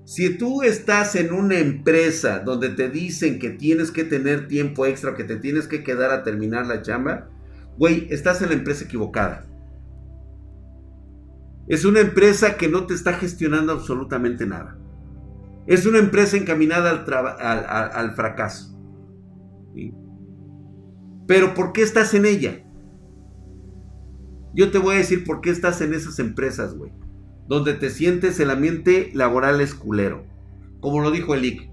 Si tú estás en una empresa donde te dicen que tienes que tener tiempo extra, que te tienes que quedar a terminar la chamba, güey, estás en la empresa equivocada. Es una empresa que no te está gestionando absolutamente nada. Es una empresa encaminada al, fracaso. ¿Sí? Pero ¿por qué estás en ella? Yo te voy a decir por qué estás en esas empresas, güey. Donde te sientes el ambiente laboral es culero. Como lo dijo el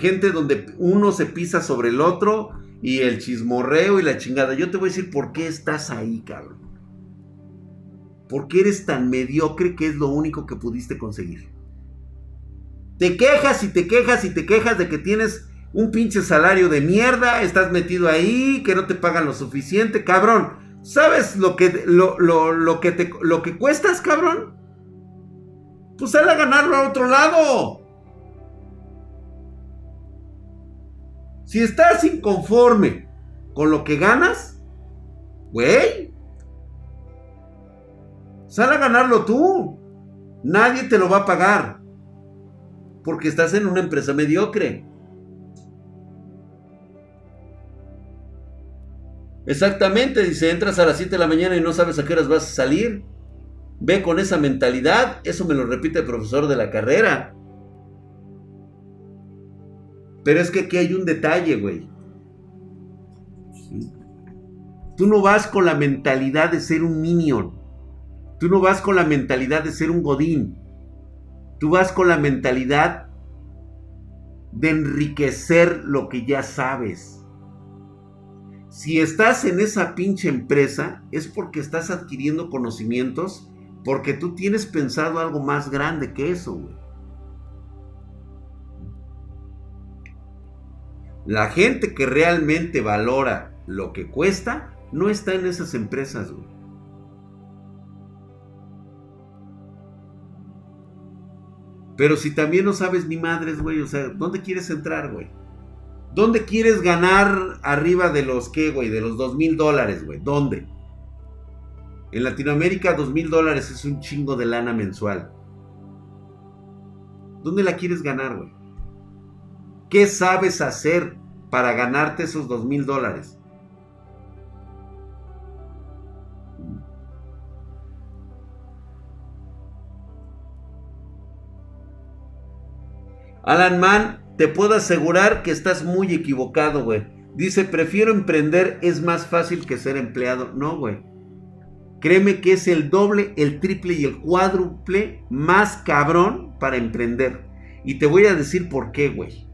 gente donde uno se pisa sobre el otro y el chismorreo y la chingada. Yo te voy a decir por qué estás ahí, cabrón. ¿Por qué eres tan mediocre que es lo único que pudiste conseguir? Te quejas y te quejas y te quejas de que tienes un pinche salario de mierda, estás metido ahí, que no te pagan lo suficiente, cabrón. ¿Sabes lo que, lo, lo, que, te, lo que cuestas, cabrón? Pues sal a ganarlo a otro lado. Si estás inconforme con lo que ganas, güey, sal a ganarlo tú. Nadie te lo va a pagar. Porque estás en una empresa mediocre. Exactamente, dice, entras a las 7 de la mañana y no sabes a qué horas vas a salir. Ve con esa mentalidad, eso me lo repite el profesor de la carrera. Pero es que aquí hay un detalle, güey. Tú no vas con la mentalidad de ser un minion. Tú no vas con la mentalidad de ser un godín. Tú vas con la mentalidad de enriquecer lo que ya sabes. Si estás en esa pinche empresa, es porque estás adquiriendo conocimientos, porque tú tienes pensado algo más grande que eso, güey. La gente que realmente valora lo que cuesta, no está en esas empresas, güey. Pero si también no sabes ni madres, güey, o sea, ¿dónde quieres entrar, güey? ¿Dónde quieres ganar arriba de los qué, güey? De los dos mil dólares, güey. ¿Dónde? En Latinoamérica, dos mil dólares es un chingo de lana mensual. ¿Dónde la quieres ganar, güey? ¿Qué sabes hacer para ganarte esos dos mil dólares? Alan Mann te puedo asegurar que estás muy equivocado, güey. Dice, prefiero emprender, es más fácil que ser empleado. No, güey. Créeme que es el doble, el triple y el cuádruple más cabrón para emprender. Y te voy a decir por qué, güey.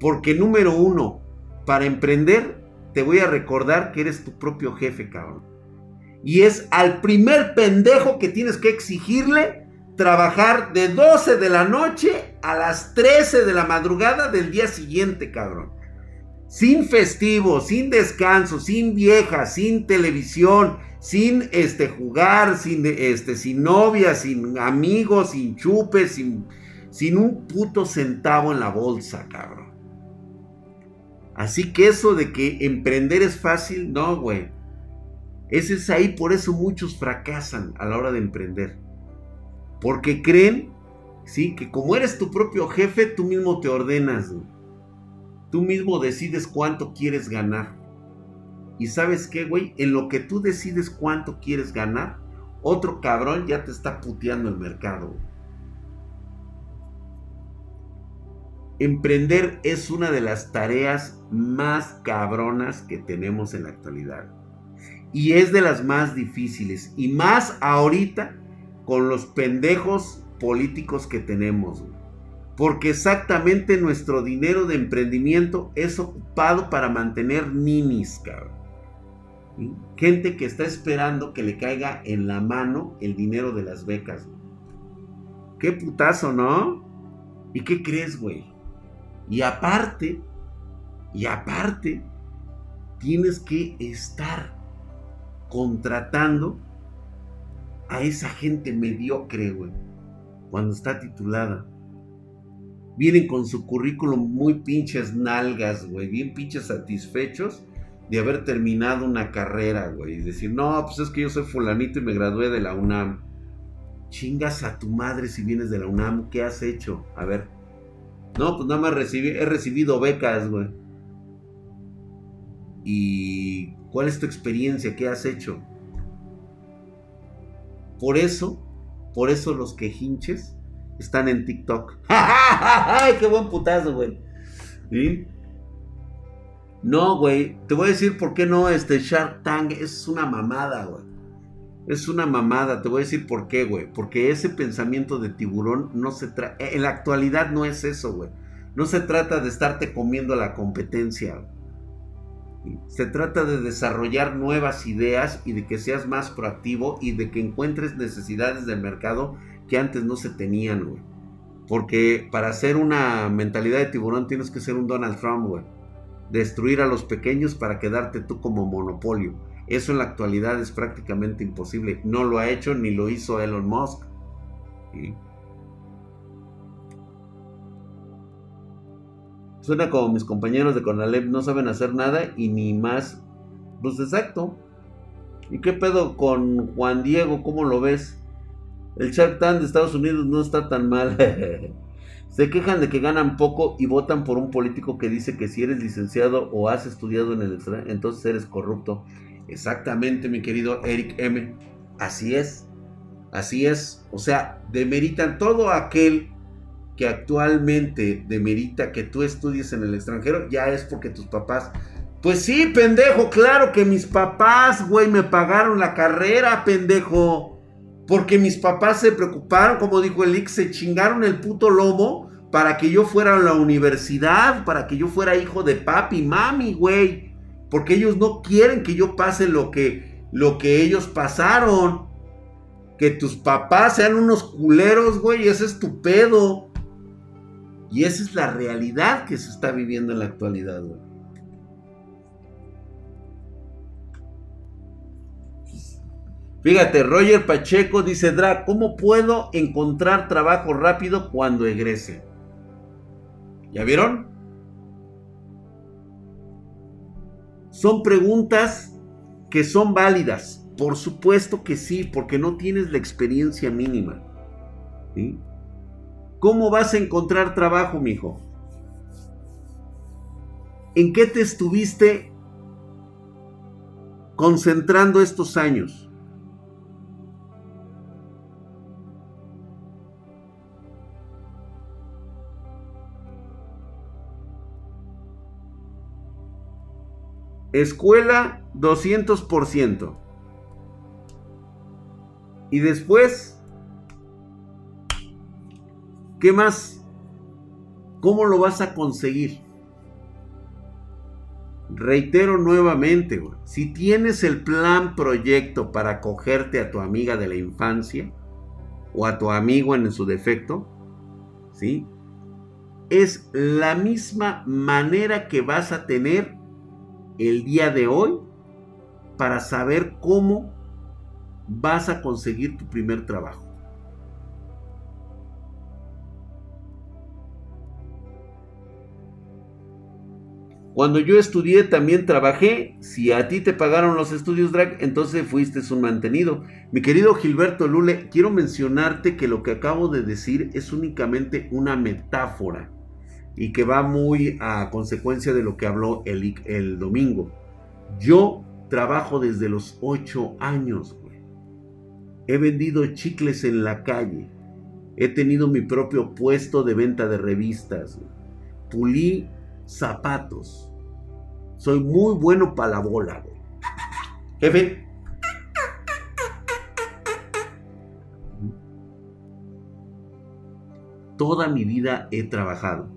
Porque número uno, para emprender, te voy a recordar que eres tu propio jefe, cabrón. Y es al primer pendejo que tienes que exigirle trabajar de 12 de la noche a las 13 de la madrugada del día siguiente, cabrón. Sin festivo, sin descanso, sin vieja, sin televisión, sin este jugar, sin este sin novia, sin amigos, sin chupes, sin sin un puto centavo en la bolsa, cabrón. Así que eso de que emprender es fácil, no, güey. Ese es ahí, por eso muchos fracasan a la hora de emprender. Porque creen, ¿sí? Que como eres tu propio jefe, tú mismo te ordenas. Tú mismo decides cuánto quieres ganar. Y sabes qué, güey, en lo que tú decides cuánto quieres ganar, otro cabrón ya te está puteando el mercado. Emprender es una de las tareas más cabronas que tenemos en la actualidad. Y es de las más difíciles. Y más ahorita con los pendejos políticos que tenemos. Porque exactamente nuestro dinero de emprendimiento es ocupado para mantener ninis, cabrón. Gente que está esperando que le caiga en la mano el dinero de las becas. Qué putazo, ¿no? ¿Y qué crees, güey? Y aparte, y aparte, tienes que estar contratando a esa gente mediocre, güey, cuando está titulada. Vienen con su currículum muy pinches nalgas, güey, bien pinches satisfechos de haber terminado una carrera, güey. Y decir, no, pues es que yo soy fulanito y me gradué de la UNAM. Chingas a tu madre si vienes de la UNAM, ¿qué has hecho? A ver. No, pues nada más he recibido becas, güey. ¿Y cuál es tu experiencia? ¿Qué has hecho? Por eso, por eso los quejinches están en TikTok. ¡Ay, qué buen putazo, güey! No, güey. Te voy a decir por qué no este Shark Tank es una mamada, güey. Es una mamada. Te voy a decir por qué, güey. Porque ese pensamiento de tiburón no se trae. En la actualidad no es eso, güey. No se trata de estarte comiendo la competencia. Se trata de desarrollar nuevas ideas y de que seas más proactivo y de que encuentres necesidades del mercado que antes no se tenían, güey. Porque para hacer una mentalidad de tiburón tienes que ser un Donald Trump, güey. Destruir a los pequeños para quedarte tú como monopolio. Eso en la actualidad es prácticamente imposible. No lo ha hecho ni lo hizo Elon Musk. Suena como mis compañeros de Conalep no saben hacer nada y ni más. Pues exacto. ¿Y qué pedo con Juan Diego? ¿Cómo lo ves? El Shark Tank de Estados Unidos no está tan mal. Se quejan de que ganan poco y votan por un político que dice que si eres licenciado o has estudiado en el extranjero, entonces eres corrupto. Exactamente, mi querido Eric M. Así es. Así es. O sea, demeritan todo aquel que actualmente demerita que tú estudies en el extranjero, ya es porque tus papás... Pues sí, pendejo, claro que mis papás, güey, me pagaron la carrera, pendejo. Porque mis papás se preocuparon, como dijo el Ix, se chingaron el puto lomo para que yo fuera a la universidad, para que yo fuera hijo de papi, mami, güey. Porque ellos no quieren que yo pase lo que, lo que ellos pasaron. Que tus papás sean unos culeros, güey, ese es tu pedo. Y esa es la realidad que se está viviendo en la actualidad, Fíjate, Roger Pacheco dice, Dra, ¿cómo puedo encontrar trabajo rápido cuando egrese? ¿Ya vieron? Son preguntas que son válidas. Por supuesto que sí, porque no tienes la experiencia mínima. ¿sí? ¿Cómo vas a encontrar trabajo, mijo? ¿En qué te estuviste concentrando estos años? Escuela 200%. Y después ¿Qué más? ¿Cómo lo vas a conseguir? Reitero nuevamente, si tienes el plan proyecto para acogerte a tu amiga de la infancia o a tu amigo en su defecto, ¿sí? Es la misma manera que vas a tener el día de hoy para saber cómo vas a conseguir tu primer trabajo. Cuando yo estudié también trabajé. Si a ti te pagaron los estudios drag, entonces fuiste un mantenido. Mi querido Gilberto Lule, quiero mencionarte que lo que acabo de decir es únicamente una metáfora y que va muy a consecuencia de lo que habló el, el domingo. Yo trabajo desde los 8 años. He vendido chicles en la calle. He tenido mi propio puesto de venta de revistas. Pulí zapatos soy muy bueno para la bola, güey. Jefe. Toda mi vida he trabajado.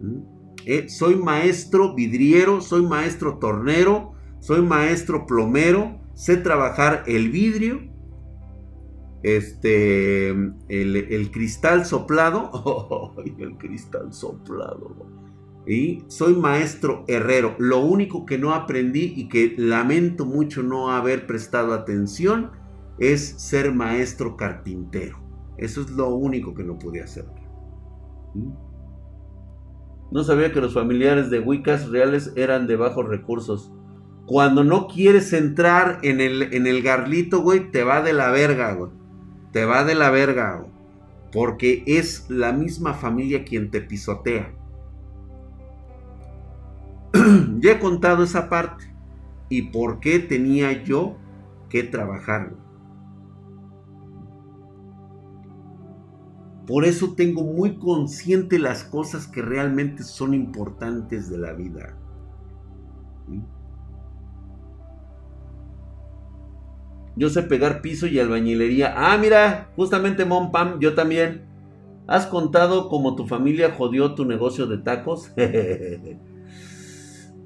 ¿Mm? Eh, soy maestro vidriero, soy maestro tornero, soy maestro plomero, sé trabajar el vidrio, este, el, el cristal soplado, oh, el cristal soplado, y soy maestro herrero. Lo único que no aprendí y que lamento mucho no haber prestado atención es ser maestro carpintero. Eso es lo único que no pude hacer. ¿Mm? No sabía que los familiares de Wiccas reales eran de bajos recursos. Cuando no quieres entrar en el, en el garlito, güey, te va de la verga. Te va de la verga. Porque es la misma familia quien te pisotea. ya he contado esa parte. ¿Y por qué tenía yo que trabajar? Por eso tengo muy consciente las cosas que realmente son importantes de la vida. Yo sé pegar piso y albañilería. Ah, mira, justamente Pam, yo también. ¿Has contado cómo tu familia jodió tu negocio de tacos?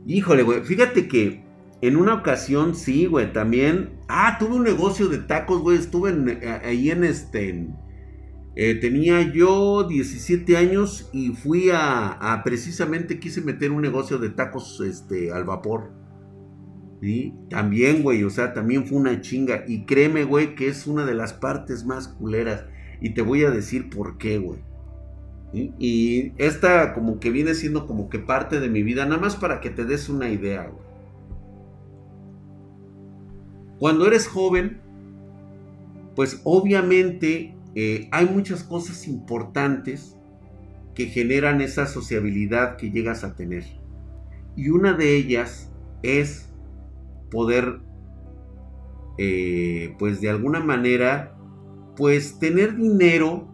Híjole, güey. Fíjate que en una ocasión, sí, güey, también. Ah, tuve un negocio de tacos, güey. Estuve eh, ahí en este. Eh, tenía yo 17 años y fui a, Precisamente quise meter un negocio de tacos este, al vapor. ¿Sí? También, güey, o sea, también fue una chinga. Y créeme, güey, que es una de las partes más culeras. Y te voy a decir por qué, güey. Y esta como que viene siendo como que parte de mi vida, nada más para que te des una idea. Cuando eres joven, pues obviamente eh, hay muchas cosas importantes que generan esa sociabilidad que llegas a tener. Y una de ellas es poder, eh, pues de alguna manera, pues tener dinero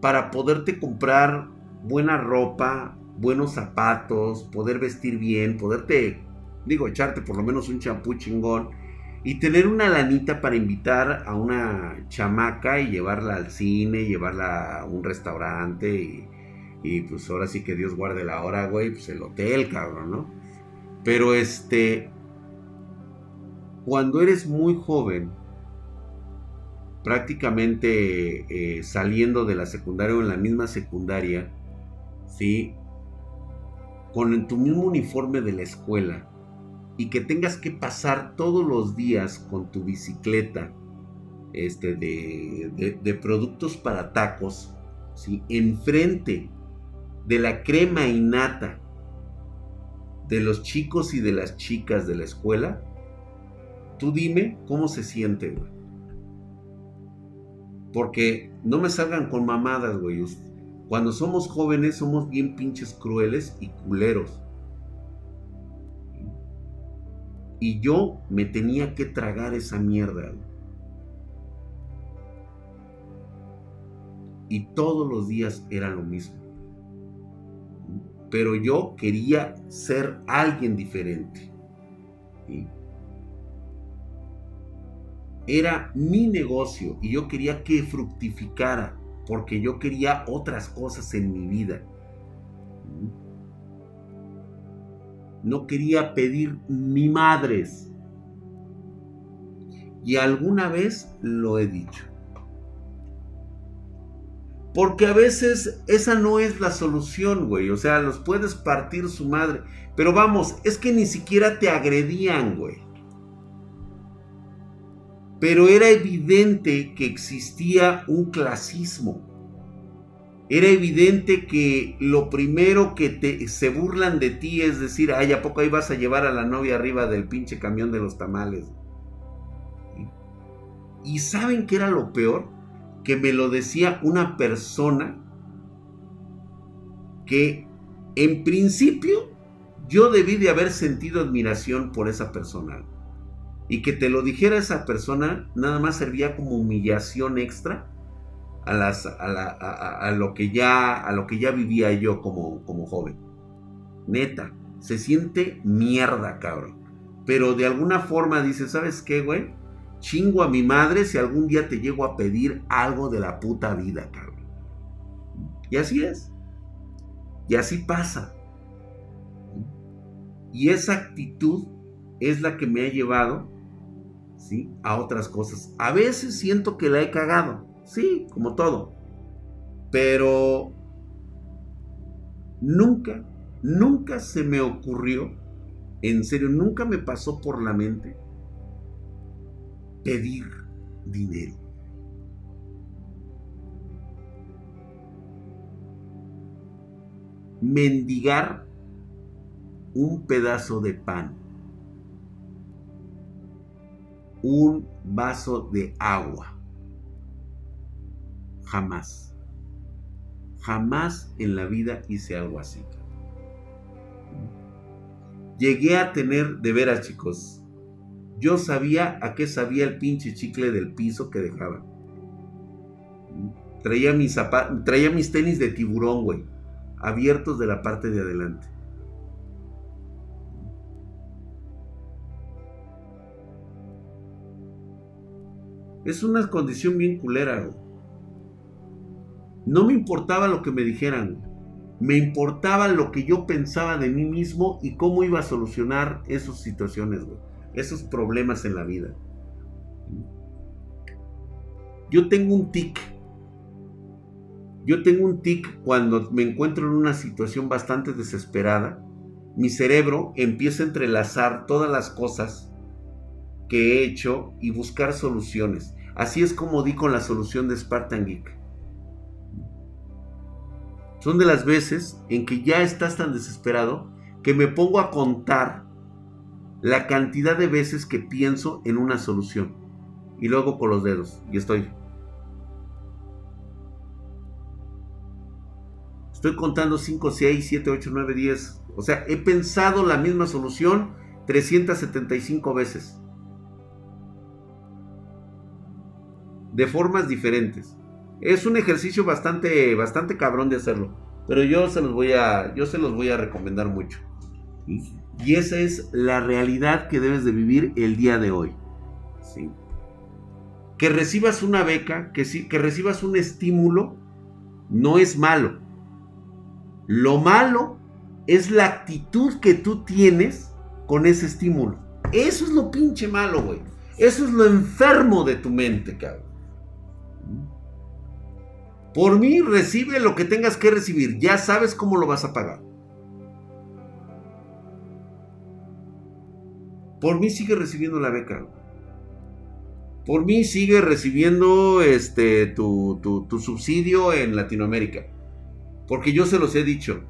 para poderte comprar buena ropa, buenos zapatos, poder vestir bien, poderte, digo, echarte por lo menos un champú chingón y tener una lanita para invitar a una chamaca y llevarla al cine, llevarla a un restaurante y, pues ahora sí que Dios guarde la hora, güey, pues el hotel, cabrón, ¿no? Pero este, cuando eres muy joven, prácticamente eh, saliendo de la secundaria o en la misma secundaria, ¿sí? Con tu mismo uniforme de la escuela, y que tengas que pasar todos los días con tu bicicleta este, de, productos para tacos, ¿sí? enfrente de la crema innata de los chicos y de las chicas de la escuela, tú dime cómo se siente, güey. Porque no me salgan con mamadas, güey. Cuando somos jóvenes somos bien pinches crueles y culeros. Y yo me tenía que tragar esa mierda. Y todos los días era lo mismo. Pero yo quería ser alguien diferente. Era mi negocio y yo quería que fructificara porque yo quería otras cosas en mi vida no quería pedir ni madres. Y alguna vez lo he dicho. Porque a veces esa no es la solución, güey. O sea, los puedes partir su madre. Pero vamos, es que ni siquiera te agredían, güey. Pero era evidente que existía un clasismo era evidente que lo primero que te, se burlan de ti es decir, ay, ¿a poco ahí vas a llevar a la novia arriba del pinche camión de los tamales? Y saben que era lo peor, que me lo decía una persona que en principio yo debí de haber sentido admiración por esa persona. Y que te lo dijera esa persona nada más servía como humillación extra a, las, a, lo que ya, a lo que ya vivía yo como, como joven. Neta, se siente mierda, cabrón. Pero de alguna forma dice, ¿sabes qué, güey? Chingo a mi madre si algún día te llego a pedir algo de la puta vida, cabrón. Y así es. Y así pasa. Y esa actitud es la que me ha llevado ¿sí? a otras cosas. A veces siento que la he cagado. Sí, como todo. Pero nunca, nunca se me ocurrió, en serio, nunca me pasó por la mente pedir dinero. Mendigar un pedazo de pan, un vaso de agua Jamás. Jamás en la vida hice algo así. Llegué a tener, de veras chicos, yo sabía a qué sabía el pinche chicle del piso que dejaba. Traía mis, traía mis tenis de tiburón, güey, abiertos de la parte de adelante. Es una condición bien culera, no me importaba lo que me dijeran. Me importaba lo que yo pensaba de mí mismo y cómo iba a solucionar esas situaciones, Esos problemas en la vida. Yo tengo un tic. Yo tengo un tic cuando me encuentro en una situación bastante desesperada. Mi cerebro empieza a entrelazar todas las cosas que he hecho y buscar soluciones. Así es como di con la solución de Spartan Geek. Son de las veces en que ya estás tan desesperado que me pongo a contar la cantidad de veces que pienso en una solución. Y luego con los dedos. Y estoy. Estoy contando 5, 6, 7, 8, 9, 10. O sea, he pensado la misma solución 375 veces. De formas diferentes. Es un ejercicio bastante, bastante cabrón de hacerlo. Pero yo se los voy a, yo se los voy a recomendar mucho. Y esa es la realidad que debes de vivir el día de hoy. ¿Sí? Que recibas una beca, que, que recibas un estímulo, no es malo. Lo malo es la actitud que tú tienes con ese estímulo. Eso es lo pinche malo, güey. Eso es lo enfermo de tu mente, cabrón. Por mí recibe lo que tengas que recibir. Ya sabes cómo lo vas a pagar. Por mí sigue recibiendo la beca. Por mí sigue recibiendo este, tu, tu subsidio en Latinoamérica. Porque yo se los he dicho.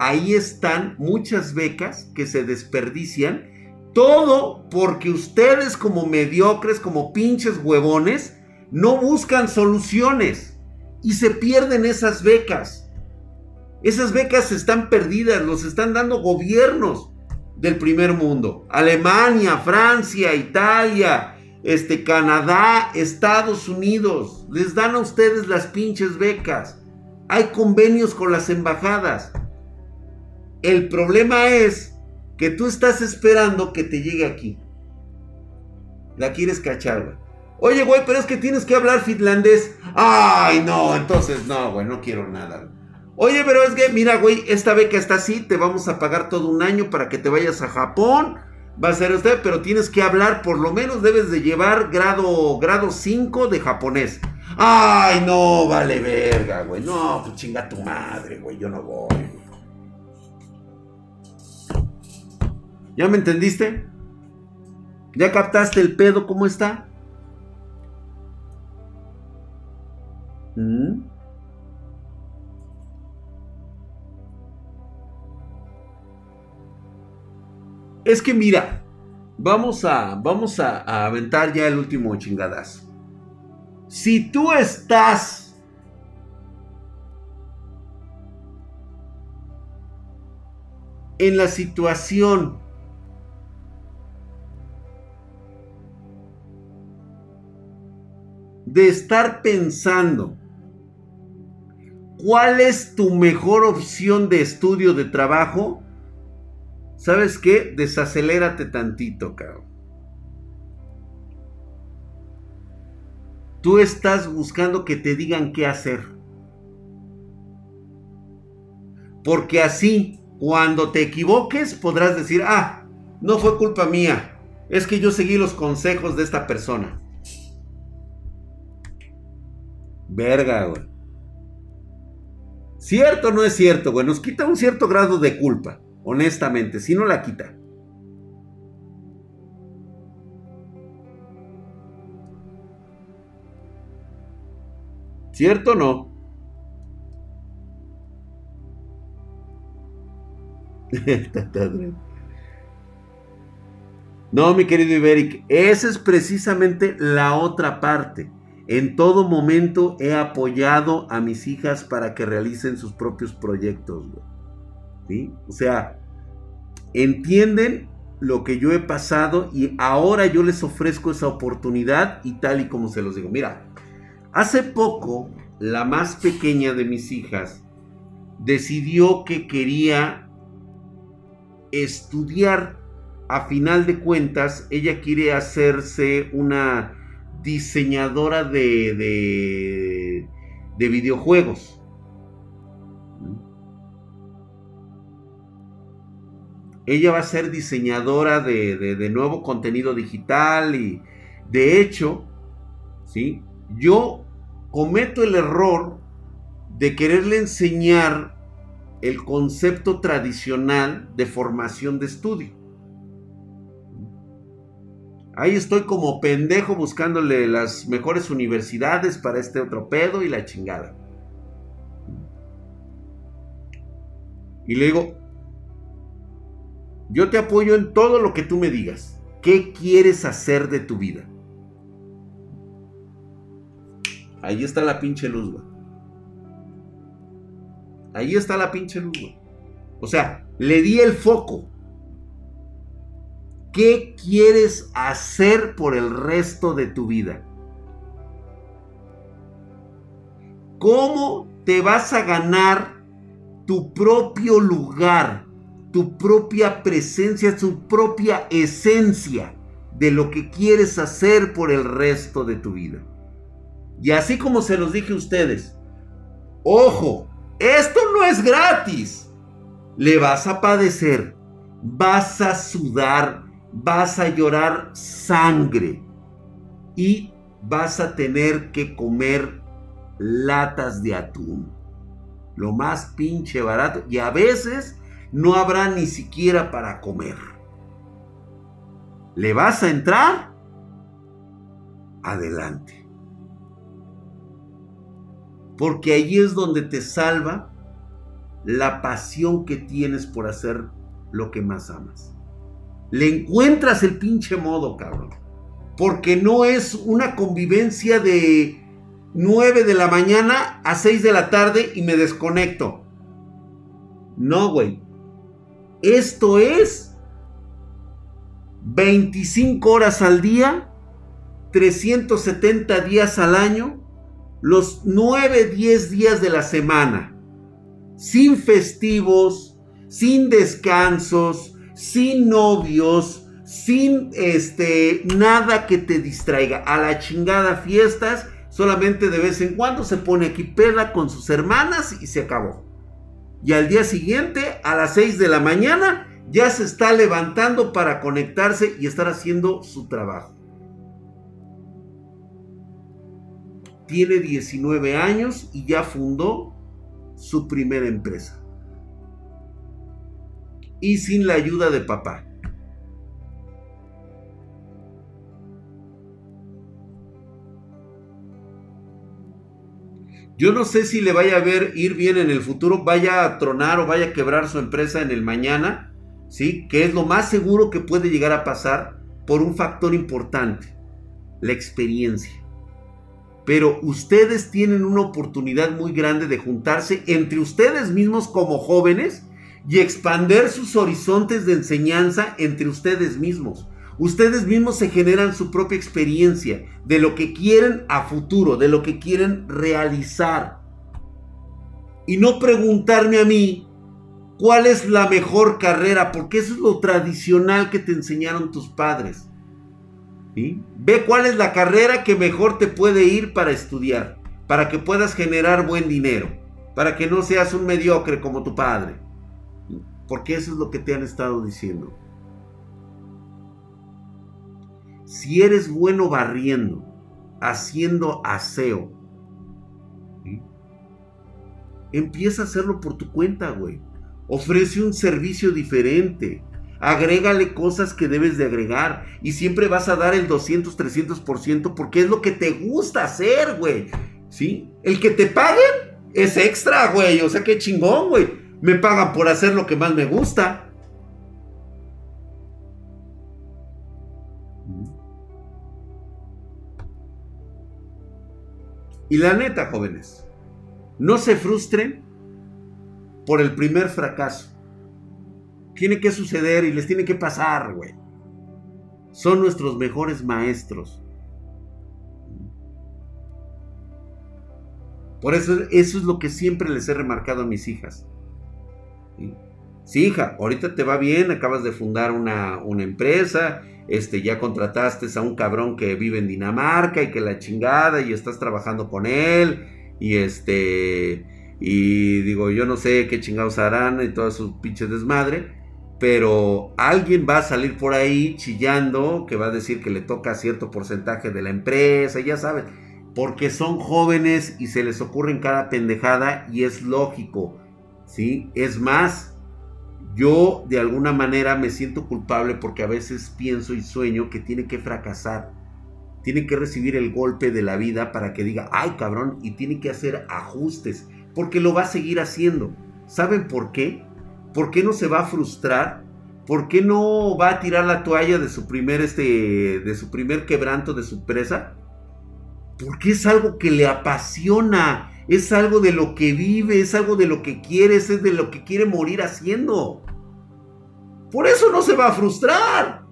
Ahí están muchas becas que se desperdician. Todo porque ustedes como mediocres, como pinches huevones, no buscan soluciones y se pierden esas becas. Esas becas están perdidas, los están dando gobiernos del primer mundo. Alemania, Francia, Italia, este, Canadá, Estados Unidos. Les dan a ustedes las pinches becas. Hay convenios con las embajadas. El problema es que tú estás esperando que te llegue aquí. La quieres cachar, Oye, güey, pero es que tienes que hablar finlandés. Ay, no, entonces no, güey, no quiero nada. Oye, pero es que, mira, güey, esta beca está así, te vamos a pagar todo un año para que te vayas a Japón. Va a ser usted, pero tienes que hablar, por lo menos debes de llevar grado, grado 5 de japonés. Ay, no, vale verga, güey. No, pues chinga tu madre, güey, yo no voy. ¿Ya me entendiste? ¿Ya captaste el pedo cómo está? Es que mira, vamos a, vamos a, aventar ya el último chingadazo. Si tú estás en la situación de estar pensando ¿Cuál es tu mejor opción de estudio, de trabajo? ¿Sabes qué? Desacelérate tantito, cabrón. Tú estás buscando que te digan qué hacer. Porque así, cuando te equivoques, podrás decir, ah, no fue culpa mía. Es que yo seguí los consejos de esta persona. Verga, güey. ¿Cierto o no es cierto, güey? Nos quita un cierto grado de culpa, honestamente, si no la quita. ¿Cierto o no? no, mi querido Iberic, esa es precisamente la otra parte. En todo momento he apoyado a mis hijas para que realicen sus propios proyectos. ¿Sí? O sea, entienden lo que yo he pasado y ahora yo les ofrezco esa oportunidad y tal y como se los digo. Mira, hace poco la más pequeña de mis hijas decidió que quería estudiar. A final de cuentas, ella quiere hacerse una diseñadora de, de videojuegos. Ella va a ser diseñadora de, nuevo contenido digital y de hecho, ¿sí? yo cometo el error de quererle enseñar el concepto tradicional de formación de estudio. Ahí estoy como pendejo buscándole las mejores universidades para este otro pedo y la chingada. Y le digo, yo te apoyo en todo lo que tú me digas. ¿Qué quieres hacer de tu vida? Ahí está la pinche luz, güey. Ahí está la pinche luz. O sea, le di el foco. ¿Qué quieres hacer por el resto de tu vida? ¿Cómo te vas a ganar tu propio lugar, tu propia presencia, tu propia esencia de lo que quieres hacer por el resto de tu vida? Y así como se los dije a ustedes, ojo, esto no es gratis. Le vas a padecer, vas a sudar, vas a llorar sangre y vas a tener que comer latas de atún. Lo más pinche barato. Y a veces no habrá ni siquiera para comer. ¿Le vas a entrar? Adelante. Porque ahí es donde te salva la pasión que tienes por hacer lo que más amas. Le encuentras el pinche modo, cabrón. Porque no es una convivencia de 9 de la mañana a 6 de la tarde y me desconecto. No, güey. Esto es 25 horas al día, 370 días al año, los 9, 10 días de la semana. Sin festivos, sin descansos, sin novios, sin este nada que te distraiga. A la chingada fiestas, solamente de vez en cuando se pone aquí pela con sus hermanas y se acabó. Y al día siguiente, a las 6 de la mañana, ya se está levantando para conectarse y estar haciendo su trabajo. Tiene 19 años y ya fundó su primera empresa y sin la ayuda de papá. Yo no sé si le vaya a ver ir bien en el futuro, vaya a tronar o vaya a quebrar su empresa en el mañana, ¿sí? Que es lo más seguro que puede llegar a pasar por un factor importante, la experiencia. Pero ustedes tienen una oportunidad muy grande de juntarse entre ustedes mismos como jóvenes y expander sus horizontes de enseñanza entre ustedes mismos. Ustedes mismos se generan su propia experiencia de lo que quieren a futuro, de lo que quieren realizar. Y no preguntarme a mí cuál es la mejor carrera, porque eso es lo tradicional que te enseñaron tus padres. Ve cuál es la carrera que mejor te puede ir para estudiar, para que puedas generar buen dinero, para que no seas un mediocre como tu padre. Porque eso es lo que te han estado diciendo. Si eres bueno barriendo, haciendo aseo, empieza a hacerlo por tu cuenta, güey. Ofrece un servicio diferente. Agrégale cosas que debes de agregar. Y siempre vas a dar el 200, 300% porque es lo que te gusta hacer, güey. ¿Sí? El que te paguen es extra, güey. O sea, qué chingón, güey. Me pagan por hacer lo que más me gusta. Y la neta, jóvenes, no se frustren por el primer fracaso. Tiene que suceder y les tiene que pasar, güey. Son nuestros mejores maestros. Por eso, eso es lo que siempre les he remarcado a mis hijas. Sí, hija, ahorita te va bien, acabas de fundar una, empresa, este, ya contrataste a un cabrón que vive en Dinamarca y que la chingada y estás trabajando con él y este, y digo, yo no sé qué chingados harán y toda su pinche desmadre, pero alguien va a salir por ahí chillando que va a decir que le toca cierto porcentaje de la empresa, ya sabes, porque son jóvenes y se les ocurre en cada pendejada y es lógico, ¿sí? Es más, yo de alguna manera me siento culpable porque a veces pienso y sueño que tiene que fracasar. Tiene que recibir el golpe de la vida para que diga, ay cabrón, y tiene que hacer ajustes, porque lo va a seguir haciendo. ¿Saben por qué? ¿Por qué no se va a frustrar? ¿Por qué no va a tirar la toalla de su primer, este, de su primer quebranto de su presa? Porque es algo que le apasiona, es algo de lo que vive, es algo de lo que quiere, es de lo que quiere morir haciendo. Por eso no se va a frustrar.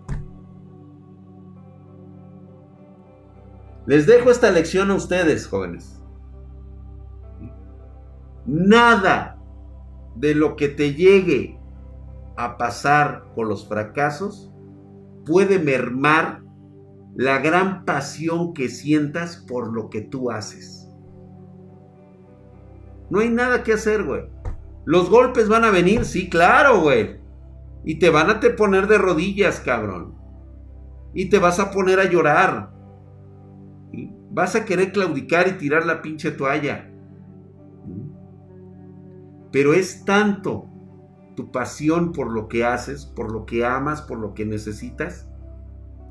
Les dejo esta lección a ustedes, jóvenes. Nada de lo que te llegue a pasar con los fracasos puede mermar la gran pasión que sientas por lo que tú haces. No hay nada que hacer, güey. Los golpes van a venir, sí, claro, güey. Y te van a te poner de rodillas, cabrón. Y te vas a poner a llorar. Vas a querer claudicar y tirar la pinche toalla. Pero es tanto tu pasión por lo que haces, por lo que amas, por lo que necesitas,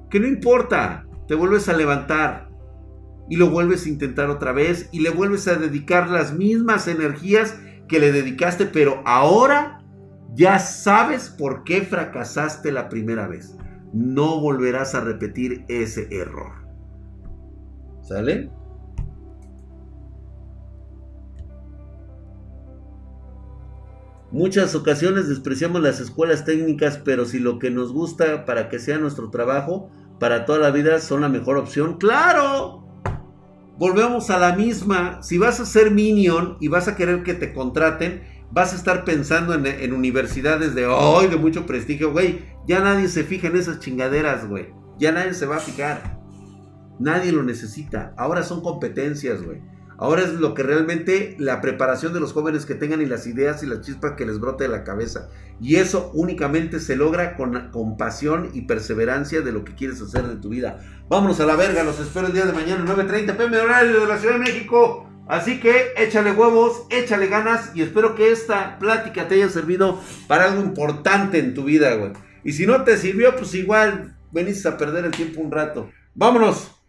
que no importa, te vuelves a levantar y lo vuelves a intentar otra vez y le vuelves a dedicar las mismas energías que le dedicaste, pero ahora ya sabes por qué fracasaste la primera vez. No volverás a repetir ese error. ¿Sale? Muchas ocasiones despreciamos las escuelas técnicas, pero si lo que nos gusta para que sea nuestro trabajo, para toda la vida, son la mejor opción, claro. Volvemos a la misma. Si vas a ser minion y vas a querer que te contraten, vas a estar pensando en, universidades de hoy de mucho prestigio, güey. Ya nadie se fija en esas chingaderas, güey. Ya nadie se va a fijar. Nadie lo necesita. Ahora son competencias, güey. Ahora es lo que realmente la preparación de los jóvenes que tengan y las ideas y las chispas que les brote de la cabeza. Y eso únicamente se logra con, con pasión y perseverancia de lo que quieres hacer de tu vida. Vámonos a la verga, los espero el día de mañana, 9.30 pm horario de la Ciudad de México. Así que échale huevos, échale ganas y espero que esta plática te haya servido para algo importante en tu vida, güey. Y si no te sirvió, pues igual venís a perder el tiempo un rato. Vámonos.